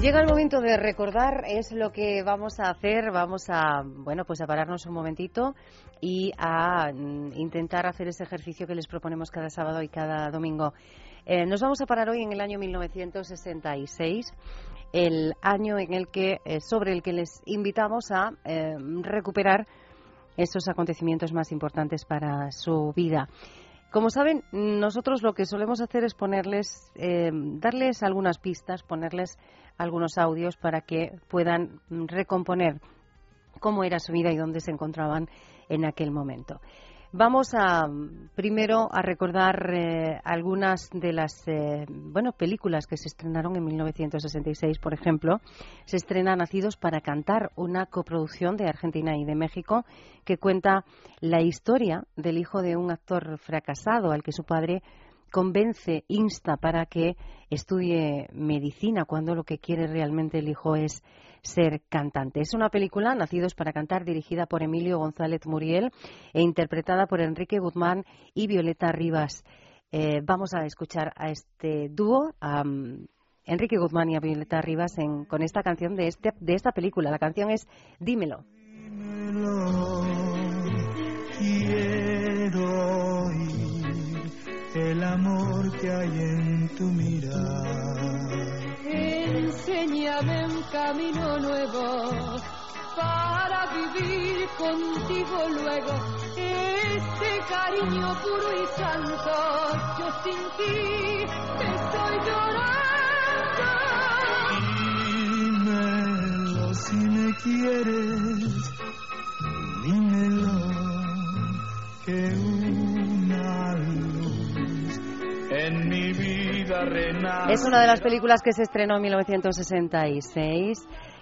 Llega el momento de recordar, es lo que vamos a hacer, vamos a, bueno, pues a pararnos un momentito y a mm, intentar hacer ese ejercicio que les proponemos cada sábado y cada domingo. Eh, nos vamos a parar hoy en el año 1966, el año en el que, eh, sobre el que les invitamos a eh, recuperar esos acontecimientos más importantes para su vida. Como saben, nosotros lo que solemos hacer es ponerles, darles algunas pistas, ponerles algunos audios para que puedan recomponer cómo era su vida y dónde se encontraban en aquel momento. Vamos a primero a recordar eh, algunas de las eh, bueno películas que se estrenaron en 1966, por ejemplo, se estrena Nacidos para cantar, una coproducción de Argentina y de México que cuenta la historia del hijo de un actor fracasado al que su padre convence, insta para que estudie medicina cuando lo que quiere realmente el hijo es ser cantante. Es una película, Nacidos para Cantar, dirigida por Emilio González Muriel e interpretada por Enrique Guzmán y Violeta Rivas. Eh, vamos a escuchar a este dúo, a Enrique Guzmán y a Violeta Rivas, con esta canción de, este, de esta película. La canción es Dímelo. el amor que hay en tu mirar. Enséñame un camino nuevo para vivir contigo luego. Este cariño puro y santo, yo sin ti estoy llorando. Dímelo si me quieres, dímelo que en mi Es una de las películas que se estrenó en 1966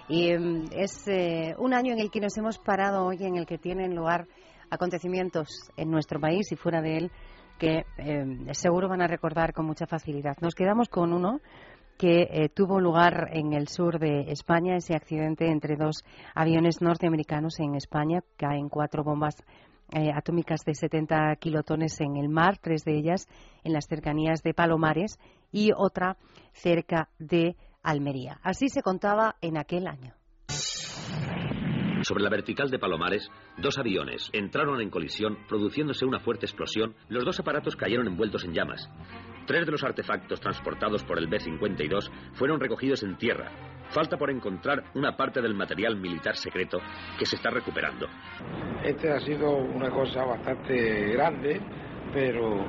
y mm, es eh, un año en el que nos hemos parado hoy, en el que tienen lugar acontecimientos en nuestro país y fuera de él que eh, seguro van a recordar con mucha facilidad. Nos quedamos con uno que eh, tuvo lugar en el sur de España, ese accidente entre dos aviones norteamericanos en España. Caen cuatro bombas eh, atómicas de 70 kilotones en el mar, tres de ellas en las cercanías de Palomares y otra cerca de Almería. Así se contaba en aquel año. Sobre la vertical de Palomares, dos aviones entraron en colisión, produciéndose una fuerte explosión. Los dos aparatos cayeron envueltos en llamas. Tres de los artefactos transportados por el B-52 fueron recogidos en tierra. Falta por encontrar una parte del material militar secreto que se está recuperando. Este ha sido una cosa bastante grande, pero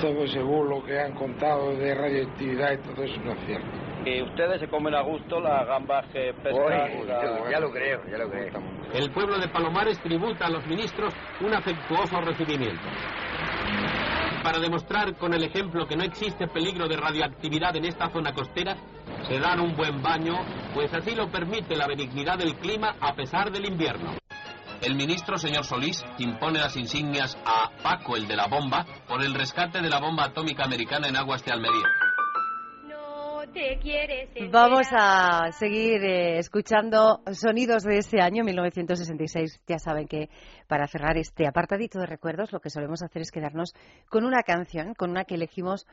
todo según lo que han contado de radioactividad y todo eso no es cierto. Y ustedes se comen a gusto las gambas que pescan. ya, lo creo, ya lo creo. El pueblo de Palomares tributa a los ministros un afectuoso recibimiento. Para demostrar con el ejemplo que no existe peligro de radioactividad en esta zona costera, se dan un buen baño, pues así lo permite la benignidad del clima a pesar del invierno. El ministro, señor Solís, impone las insignias a Paco, el de la bomba, por el rescate de la bomba atómica americana en aguas de Almería. Vamos a seguir eh, escuchando sonidos de ese año, 1966. Ya saben que para cerrar este apartadito de recuerdos, lo que solemos hacer es quedarnos con una canción, con una que elegimos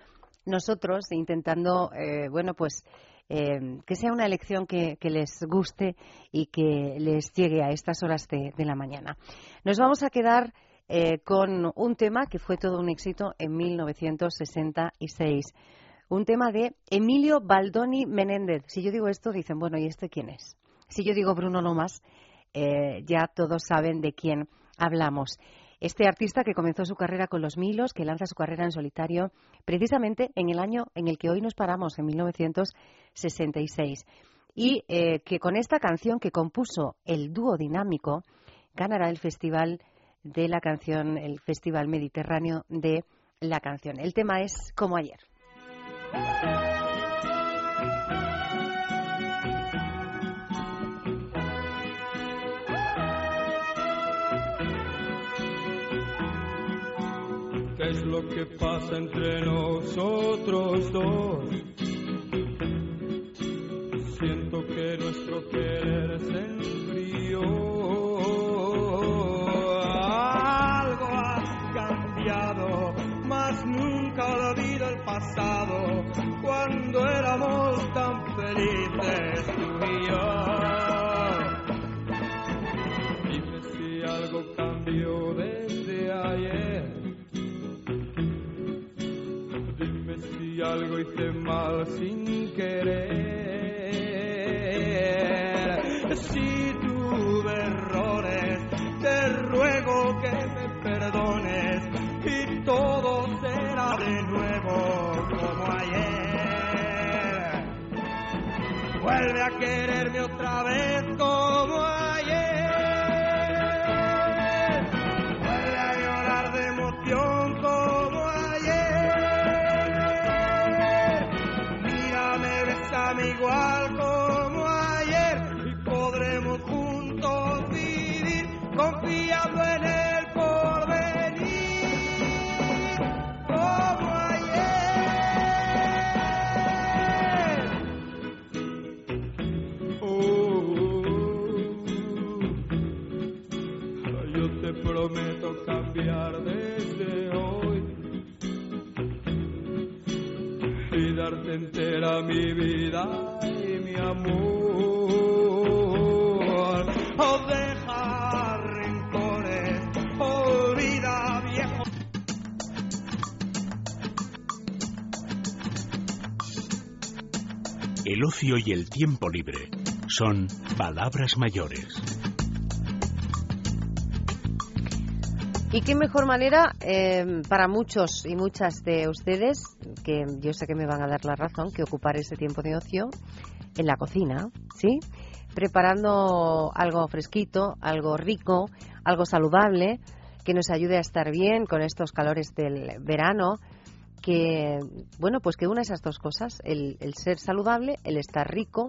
nosotros, intentando, eh, bueno, pues eh, que sea una elección que, les guste y que les llegue a estas horas de, de la mañana. Nos vamos a quedar con un tema que fue todo un éxito en 1966 un tema de Emilio Baldoni Menéndez. Si yo digo esto, dicen, bueno, ¿y este quién es? Si yo digo Bruno Lomas, eh, ya todos saben de quién hablamos. Este artista que comenzó su carrera con los Milos, que lanza su carrera en solitario precisamente en el año en el que hoy nos paramos, en 1966. Y eh, que con esta canción que compuso el dúo dinámico, ganará el Festival de la Canción, el Festival Mediterráneo de la Canción. El tema es Como ayer. ¿Qué es lo que pasa entre nosotros dos? Siento que nuestro querer felices tú y yo. Dime si algo cambió desde ayer. Dime si algo hice mal sin querer. Quererme otra vez y el tiempo libre son palabras mayores. Y qué mejor manera eh, para muchos y muchas de ustedes, que yo sé que me van a dar la razón, que ocupar ese tiempo de ocio en la cocina, ¿sí? Preparando algo fresquito, algo rico, algo saludable, que nos ayude a estar bien con estos calores del verano, que, bueno, pues que una esas dos cosas, el, ser saludable, el estar rico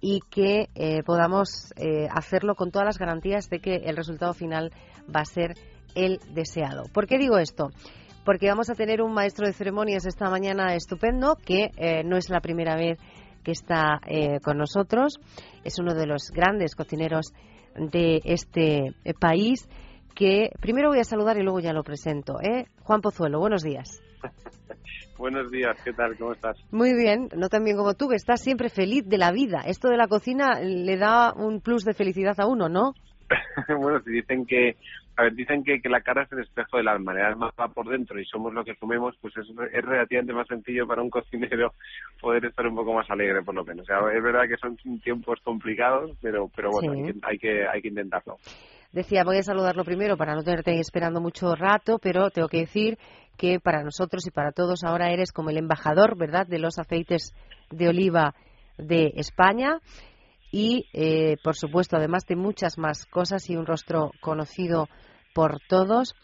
y que eh, podamos eh, hacerlo con todas las garantías de que el resultado final va a ser el deseado. ¿Por qué digo esto? Porque vamos a tener un maestro de ceremonias esta mañana estupendo que eh, no es la primera vez que está con nosotros. Es uno de los grandes cocineros de este país que primero voy a saludar y luego ya lo presento. Juan Pozuelo, buenos días. Buenos días, ¿qué tal? ¿Cómo estás? Muy bien, no tan bien como tú, que estás siempre feliz de la vida. Esto de la cocina le da un plus de felicidad a uno, ¿no? bueno, si dicen que, a ver, dicen que, que la cara es el espejo del alma, le más va por dentro y somos lo que comemos, pues es, es relativamente más sencillo para un cocinero poder estar un poco más alegre, por lo menos. O sea, es verdad que son tiempos complicados, pero, pero bueno, hay, que, hay, que, hay que intentarlo. Decía, voy a saludarlo primero para no tenerte esperando mucho rato, pero tengo que decir que para nosotros y para todos ahora eres como el embajador, ¿verdad?, de los aceites de oliva de España y, eh, por supuesto, además de muchas más cosas y un rostro conocido por todos,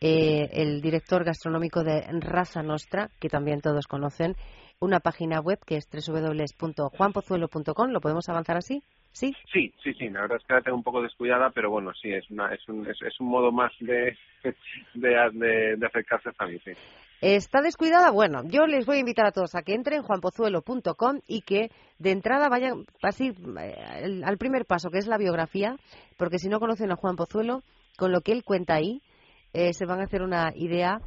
eh, el director gastronómico de Raza Nostra, que también todos conocen, una página web que es www.juanpozuelo.com. ¿Lo podemos avanzar así? ¿Sí? Sí, sí, sí. La verdad es que la tengo un poco descuidada, pero bueno, sí, es, una, es, un, es, un modo más de, de, de, acercarse a mí, sí. ¿Está descuidada? Bueno, yo les voy a invitar a todos a que entren en juanpozuelo.com y que de entrada vayan así eh, al primer paso, que es la biografía, porque si no conocen a Juan Pozuelo, con lo que él cuenta ahí, eh, se van a hacer una idea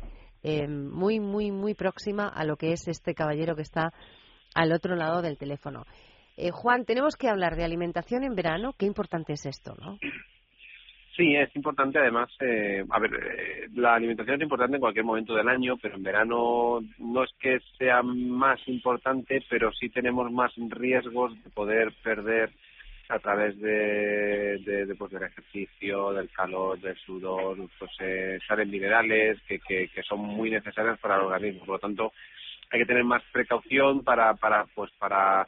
eh, muy, muy, muy próxima a lo que es este caballero que está al otro lado del teléfono. Eh, Juan, tenemos que hablar de alimentación en verano. Qué importante es esto, ¿no? Sí, es importante además, eh, a ver, eh, la alimentación es importante en cualquier momento del año, pero en verano no es que sea más importante, pero sí tenemos más riesgos de poder perder a través de, de, pues, del ejercicio, del calor, del sudor, pues eh, salen minerales que, que, son muy necesarios para el organismo. Por lo tanto, hay que tener más precaución para, para, pues, para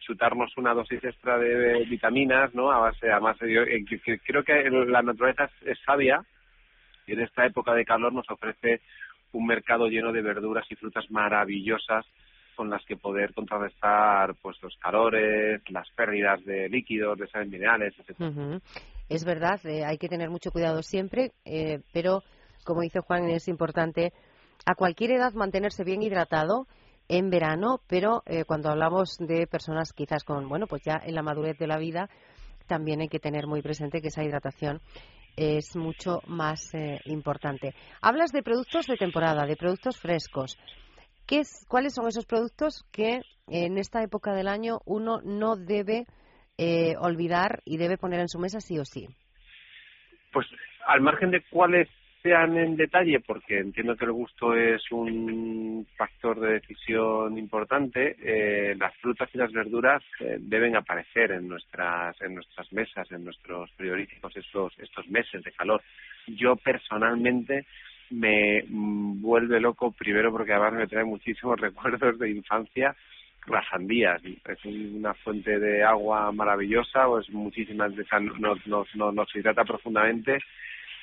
chutarnos una dosis extra de vitaminas, ¿no? A base, además, yo eh, creo que la naturaleza es sabia y en esta época de calor nos ofrece un mercado lleno de verduras y frutas maravillosas con las que poder contrarrestar pues los calores, las pérdidas de líquidos, de sales minerales, etc. Es verdad, eh, hay que tener mucho cuidado siempre, eh, pero como dice Juan, es importante a cualquier edad mantenerse bien hidratado en verano, pero eh, cuando hablamos de personas quizás con, bueno, pues ya en la madurez de la vida, también hay que tener muy presente que esa hidratación es mucho más eh, importante. Hablas de productos de temporada, de productos frescos. ¿Qué es, ¿Cuáles son esos productos que en esta época del año uno no debe eh, olvidar y debe poner en su mesa sí o sí? Pues al margen de cuáles sean en detalle, porque entiendo que el gusto es un factor de decisión importante, eh, las frutas y las verduras eh, deben aparecer en nuestras en nuestras mesas, en nuestros frigoríficos estos estos meses de calor. Yo personalmente me vuelve loco primero porque además me trae muchísimos recuerdos de infancia las sandías es una fuente de agua maravillosa pues muchísimas de nos, nos, nos, nos hidrata profundamente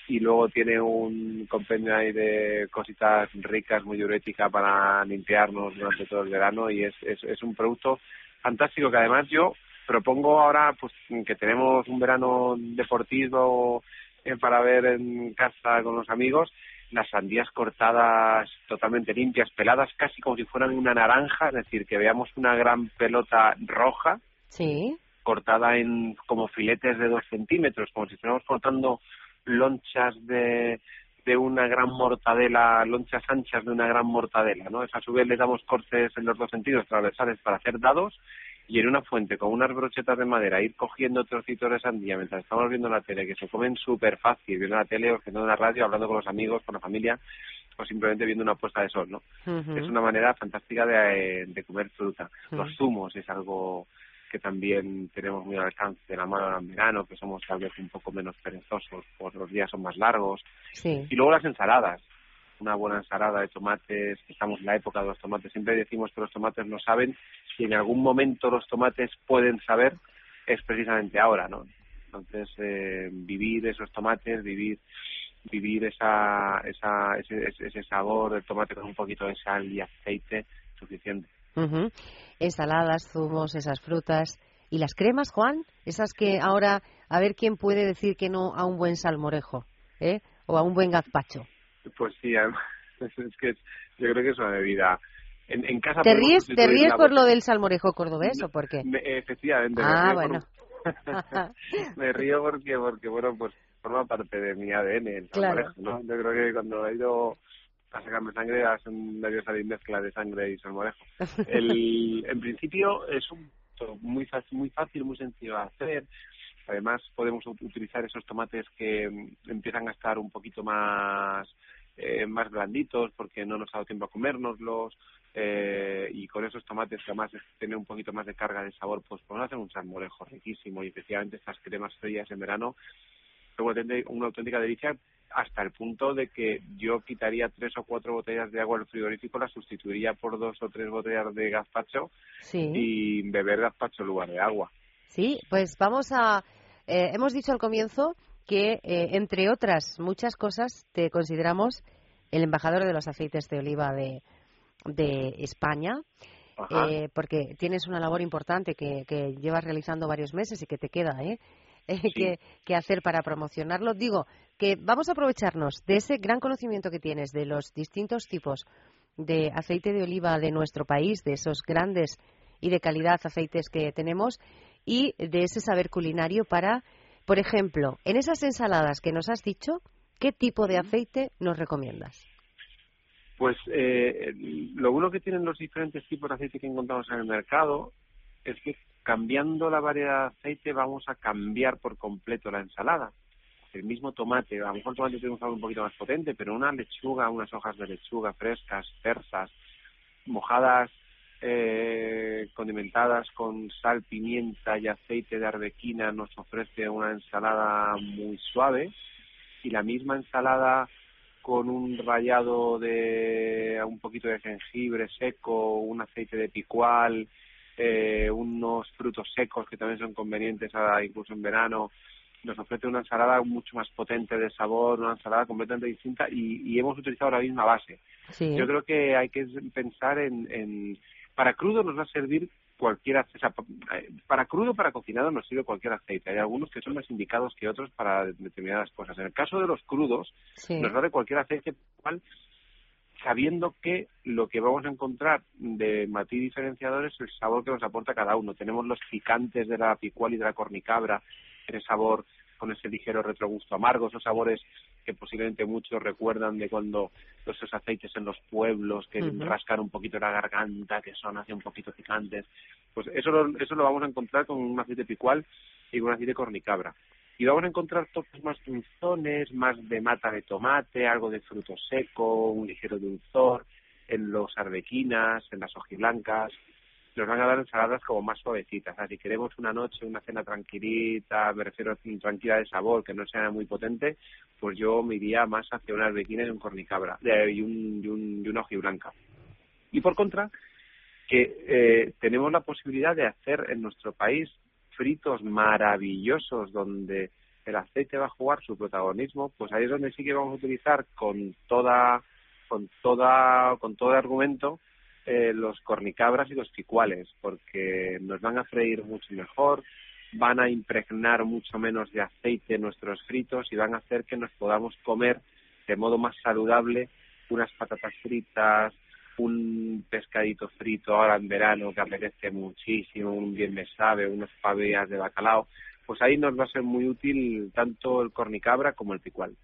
y luego tiene un compendio ahí de cositas ricas, muy diurética para limpiarnos durante todo el verano y es, es, es un producto fantástico que además yo propongo ahora pues que tenemos un verano deportivo eh, para ver en casa con los amigos las sandías cortadas totalmente limpias, peladas casi como si fueran una naranja, es decir, que veamos una gran pelota roja, sí. cortada en como filetes de dos centímetros, como si estuviéramos cortando lonchas de, de una gran mortadela, lonchas anchas de una gran mortadela, ¿no? A su vez le damos cortes en los dos sentidos transversales para hacer dados y en una fuente con unas brochetas de madera ir cogiendo trocitos de sandía mientras estamos viendo la tele, que se comen súper fácil, viendo la tele o viendo la radio, hablando con los amigos, con la familia o simplemente viendo una puesta de sol, ¿no? Es una manera fantástica de, de comer fruta. Los zumos es algo que también tenemos muy al alcance de la mano en verano, que somos tal vez un poco menos perezosos, por los días son más largos. Y luego las ensaladas, una buena ensalada de tomates, estamos en la época de los tomates, siempre decimos que los tomates no saben, si en algún momento los tomates pueden saber, es precisamente ahora, ¿no? Entonces, eh, vivir esos tomates, vivir vivir esa, esa, ese, ese sabor del tomate con un poquito de sal y aceite suficiente. Ensaladas, zumos, esas frutas ¿Y las cremas, Juan? Esas que ahora, a ver quién puede decir que no a un buen salmorejo, ¿eh? O a un buen gazpacho. Pues sí, es que yo creo que es una bebida. En, en casa ¿Te ríes, ¿te ríes por lo del salmorejo cordobés o por qué? efectivamente. Ah, bueno. me río porque, porque, bueno, pues forma parte de mi ADN el salmorejo, ¿no? Yo creo que cuando he ido a sacarme sangre medio salir mezcla de sangre y salmorejo. El, en principio es un muy fácil, muy fácil, muy sencillo de hacer. Además podemos utilizar esos tomates que mm, empiezan a estar un poquito más eh, más blanditos porque no nos ha dado tiempo a comérnoslos eh, y con esos tomates que además tienen un poquito más de carga de sabor pues podemos hacer un salmorejo riquísimo y efectivamente estas cremas frías en verano una auténtica delicia hasta el punto de que yo quitaría tres o cuatro botellas de agua del frigorífico, las sustituiría por dos o tres botellas de gazpacho y beber gazpacho en lugar de agua. Sí, pues vamos a... Eh, hemos dicho al comienzo que, eh, entre otras muchas cosas, te consideramos el embajador de los aceites de oliva de, de España. Eh, porque tienes una labor importante que, que llevas realizando varios meses y que te queda, ¿eh? Que, hacer para promocionarlo. Digo que vamos a aprovecharnos de ese gran conocimiento que tienes de los distintos tipos de aceite de oliva de nuestro país, de esos grandes y de calidad aceites que tenemos y de ese saber culinario para, por ejemplo, en esas ensaladas que nos has dicho, ¿qué tipo de aceite nos recomiendas? Pues eh, lo bueno que tienen los diferentes tipos de aceite que encontramos en el mercado es que cambiando la variedad de aceite vamos a cambiar por completo la ensalada. El mismo tomate, a lo mejor el tomate tiene un sabor un poquito más potente, pero una lechuga, unas hojas de lechuga frescas, persas, mojadas, eh, condimentadas con sal, pimienta y aceite de arbequina nos ofrece una ensalada muy suave y la misma ensalada con un rallado de un poquito de jengibre seco, un aceite de picual, eh, unos frutos secos que también son convenientes incluso en verano. Nos ofrece una ensalada mucho más potente de sabor, una ensalada completamente distinta y, hemos utilizado la misma base. Yo creo que hay que pensar en, Para crudo nos va a servir cualquier aceite. para crudo, para cocinado nos sirve cualquier aceite. Hay algunos que son más indicados que otros para determinadas cosas. En el caso de los crudos, nos vale cualquier aceite cual sabiendo que lo que vamos a encontrar de matiz diferenciador es el sabor que nos aporta cada uno. Tenemos los picantes de la picual y de la cornicabra, ese sabor con ese ligero retrogusto amargo, esos sabores que posiblemente muchos recuerdan de cuando esos aceites en los pueblos que rascan un poquito la garganta, que son así un poquito picantes. Pues eso lo, eso lo vamos a encontrar con un aceite picual y con un aceite cornicabra y vamos a encontrar toques más dulzones, más de mata de tomate, algo de fruto seco, un ligero dulzor, en los arbequinas, en las hojiblancas. Nos van a dar ensaladas como más suavecitas. si queremos una noche, una cena tranquilita, me refiero a tranquila de sabor, que no sea muy potente, pues yo me iría más hacia una arbequina y un cornicabra, y, un, y, un, y una hojiblanca. Y por contra, que eh, tenemos la posibilidad de hacer en nuestro país fritos maravillosos donde el aceite va a jugar su protagonismo, pues ahí es donde sí que vamos a utilizar con toda con toda con todo argumento eh, los cornicabras y los picuales, porque nos van a freír mucho mejor, van a impregnar mucho menos de aceite nuestros fritos y van a hacer que nos podamos comer de modo más saludable unas patatas fritas, un pescadito frito ahora en verano que apetece muchísimo, un bien me sabe, unas pavillas de bacalao, pues ahí nos va a ser muy útil tanto el cornicabra como el picual.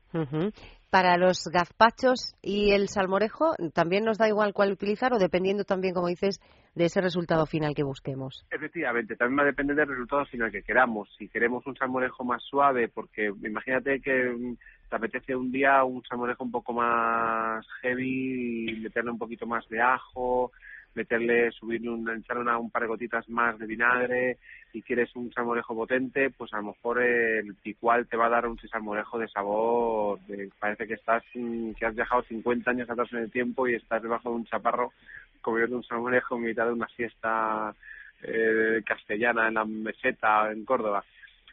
Para los gazpachos y el salmorejo, ¿también nos da igual cuál utilizar o dependiendo también, como dices, de ese resultado final que busquemos? Efectivamente, también va a depender del resultado final que queramos. Si queremos un salmorejo más suave, porque imagínate que te apetece un día un salmorejo un poco más heavy meterle un poquito más de ajo, meterle, subirle un, echarle un par de gotitas más de vinagre y quieres un salmorejo potente, pues a lo mejor el picual te va a dar un salmorejo de sabor, parece que estás, que has viajado 50 años atrás en el tiempo y estás debajo de un chaparro comiendo un salmorejo en mitad de una fiesta eh, castellana en la meseta en Córdoba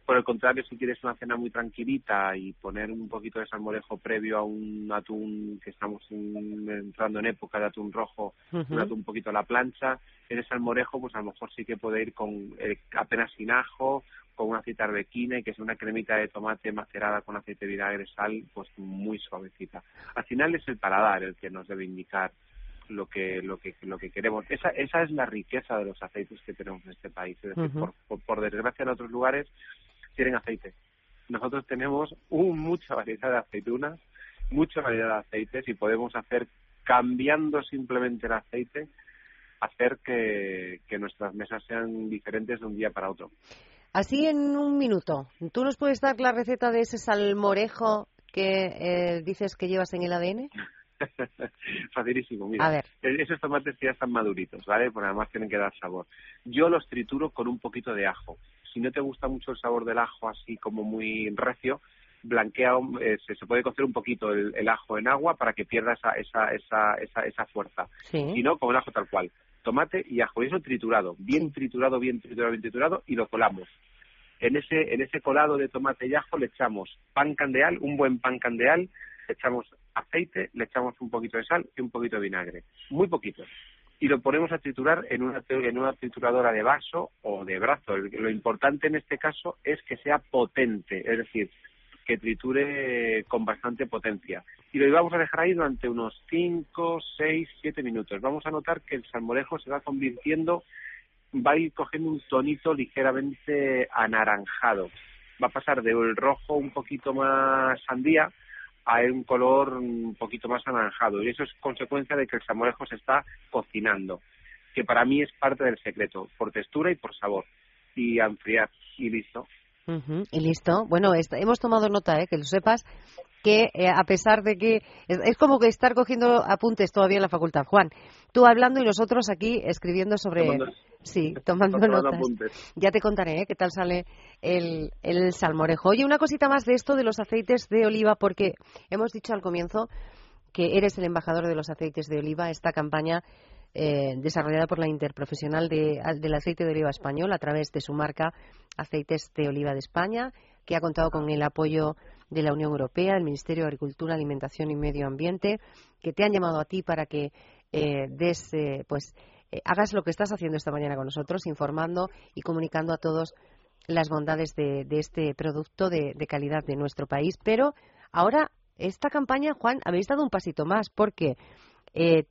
Por el contrario, si quieres una cena muy tranquilita y poner un poquito de salmorejo previo a un atún que estamos entrando en época de atún rojo, un atún un poquito a la plancha, ese salmorejo pues a lo mejor sí que puede ir con eh, apenas sin ajo, con una aceite arbequina y que es una cremita de tomate macerada con aceite de vinagre, sal, pues muy suavecita. Al final es el paladar el que nos debe indicar lo que lo que lo que queremos. Esa esa es la riqueza de los aceites que tenemos en este país. Es decir, por, por, desgracia en otros lugares tienen aceite. Nosotros tenemos un, mucha variedad de aceitunas, mucha variedad de aceites y podemos hacer, cambiando simplemente el aceite, hacer que, nuestras mesas sean diferentes de un día para otro. Así en un minuto, ¿tú nos puedes dar la receta de ese salmorejo que eh, dices que llevas en el ADN? Facilísimo, mira. A ver. Esos tomates ya están maduritos, ¿vale? Porque además tienen que dar sabor. Yo los trituro con un poquito de ajo si no te gusta mucho el sabor del ajo así como muy recio, blanquea, eh, se, puede cocer un poquito el, ajo en agua para que pierda esa, esa, esa, esa, esa fuerza. Si no, con el ajo tal cual. Tomate y ajo, y eso triturado, bien triturado, bien triturado, bien triturado, y lo colamos. En ese, en ese colado de tomate y ajo le echamos pan candeal, un buen pan candeal, le echamos aceite, le echamos un poquito de sal y un poquito de vinagre. Muy poquito y lo ponemos a triturar en una, en una trituradora de vaso o de brazo. Lo importante en este caso es que sea potente, es decir, que triture con bastante potencia. Y lo vamos a dejar ahí durante unos 5, 6, 7 minutos. Vamos a notar que el salmorejo se va convirtiendo, va a ir cogiendo un tonito ligeramente anaranjado. Va a pasar del rojo un poquito más sandía a un color un poquito más anaranjado y eso es consecuencia de que el salmorejo se está cocinando, que para mí es parte del secreto, por textura y por sabor, y a enfriar y listo. Y listo. Bueno, hemos tomado nota, ¿eh? que lo sepas, que eh, a pesar de que es, como que estar cogiendo apuntes todavía en la facultad. Juan, tú hablando y nosotros aquí escribiendo sobre... sí, tomando notas. Ya te contaré ¿eh? qué tal sale el, el salmorejo. Oye, una cosita más de esto de los aceites de oliva, porque hemos dicho al comienzo que eres el embajador de los aceites de oliva, esta campaña eh, desarrollada por la Interprofesional de, del Aceite de Oliva Español a través de su marca Aceites de Oliva de España, que ha contado con el apoyo de la Unión Europea, el Ministerio de Agricultura, Alimentación y Medio Ambiente, que te han llamado a ti para que eh, des, eh, pues, eh, hagas lo que estás haciendo esta mañana con nosotros, informando y comunicando a todos las bondades de, este producto de, calidad de nuestro país. Pero ahora, esta campaña, Juan, habéis dado un pasito más, porque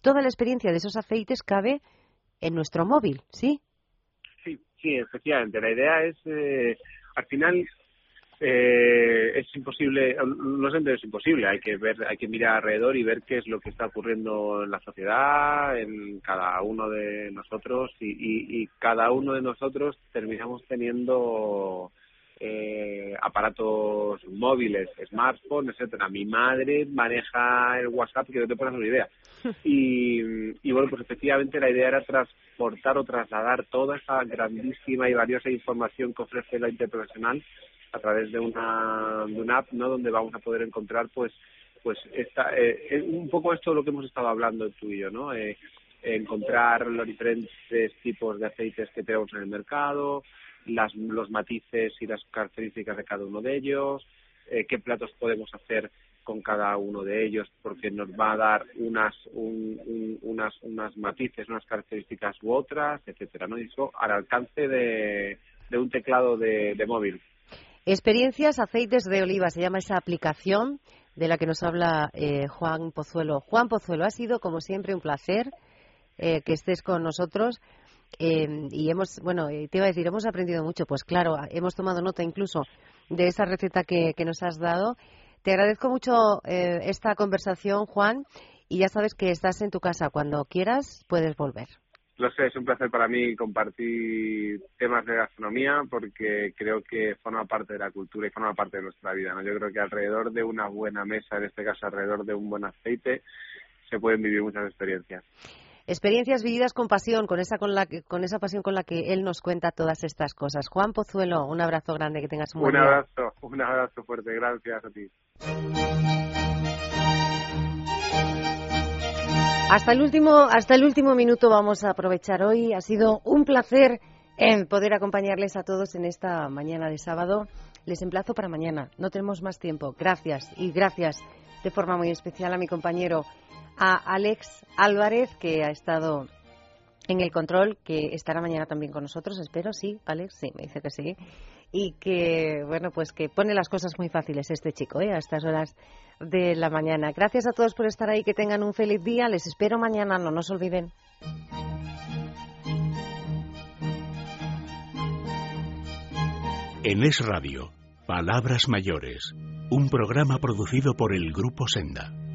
toda la experiencia de esos aceites cabe en nuestro móvil, ¿sí? Sí, sí, efectivamente. La idea es, al final, eh, es imposible, no sé, es imposible, hay que ver, hay que mirar alrededor y ver qué es lo que está ocurriendo en la sociedad, en cada uno de nosotros y, y, cada uno de nosotros terminamos teniendo eh, aparatos móviles, smartphones, etcétera. Mi madre maneja el WhatsApp que no te pones una idea. Y, y bueno, pues efectivamente la idea era transportar o trasladar toda esa grandísima y valiosa información que ofrece la interprofesional a través de una, de una app, ¿no? Donde vamos a poder encontrar, pues, pues esta, eh, un poco esto de lo que hemos estado hablando tú y yo, ¿no? Eh, encontrar los diferentes tipos de aceites que tenemos en el mercado, las, los matices y las características de cada uno de ellos, eh, qué platos podemos hacer con cada uno de ellos, porque nos va a dar unas, un, unas, unas matices, unas características u otras, etcétera, ¿no? Y eso al alcance de, de un teclado de, de móvil. Experiencias Aceites de Oliva, se llama esa aplicación de la que nos habla eh, Juan Pozuelo. Juan Pozuelo, ha sido como siempre un placer eh, que estés con nosotros. Eh, y hemos, bueno, te iba a decir, hemos aprendido mucho. Pues claro, hemos tomado nota incluso de esa receta que, que nos has dado. Te agradezco mucho esta conversación, Juan, y ya sabes que estás en tu casa. Cuando quieras, puedes volver. Lo sé, es un placer para mí compartir temas de gastronomía porque creo que forma parte de la cultura y forma parte de nuestra vida. ¿no? Yo creo que alrededor de una buena mesa, en este caso alrededor de un buen aceite, se pueden vivir muchas experiencias. Experiencias vividas con pasión, con esa, con, la, con esa pasión con la que él nos cuenta todas estas cosas. Juan Pozuelo, un abrazo grande, que tengas un buen Un abrazo, un abrazo fuerte, gracias a ti. Hasta el último, hasta el último minuto vamos a aprovechar hoy. Ha sido un placer en poder acompañarles a todos en esta mañana de sábado. Les emplazo para mañana. No tenemos más tiempo. Gracias y gracias de forma muy especial a mi compañero, a Alex Álvarez, que ha estado en el control, que estará mañana también con nosotros, espero, sí, Alex, sí, me dice que sí. Y que, bueno, pues que pone las cosas muy fáciles este chico, ¿eh? A estas horas de la mañana. Gracias a todos por estar ahí, que tengan un feliz día. Les espero mañana, no nos olviden. En Es Radio, Palabras Mayores, un programa producido por el Grupo Senda.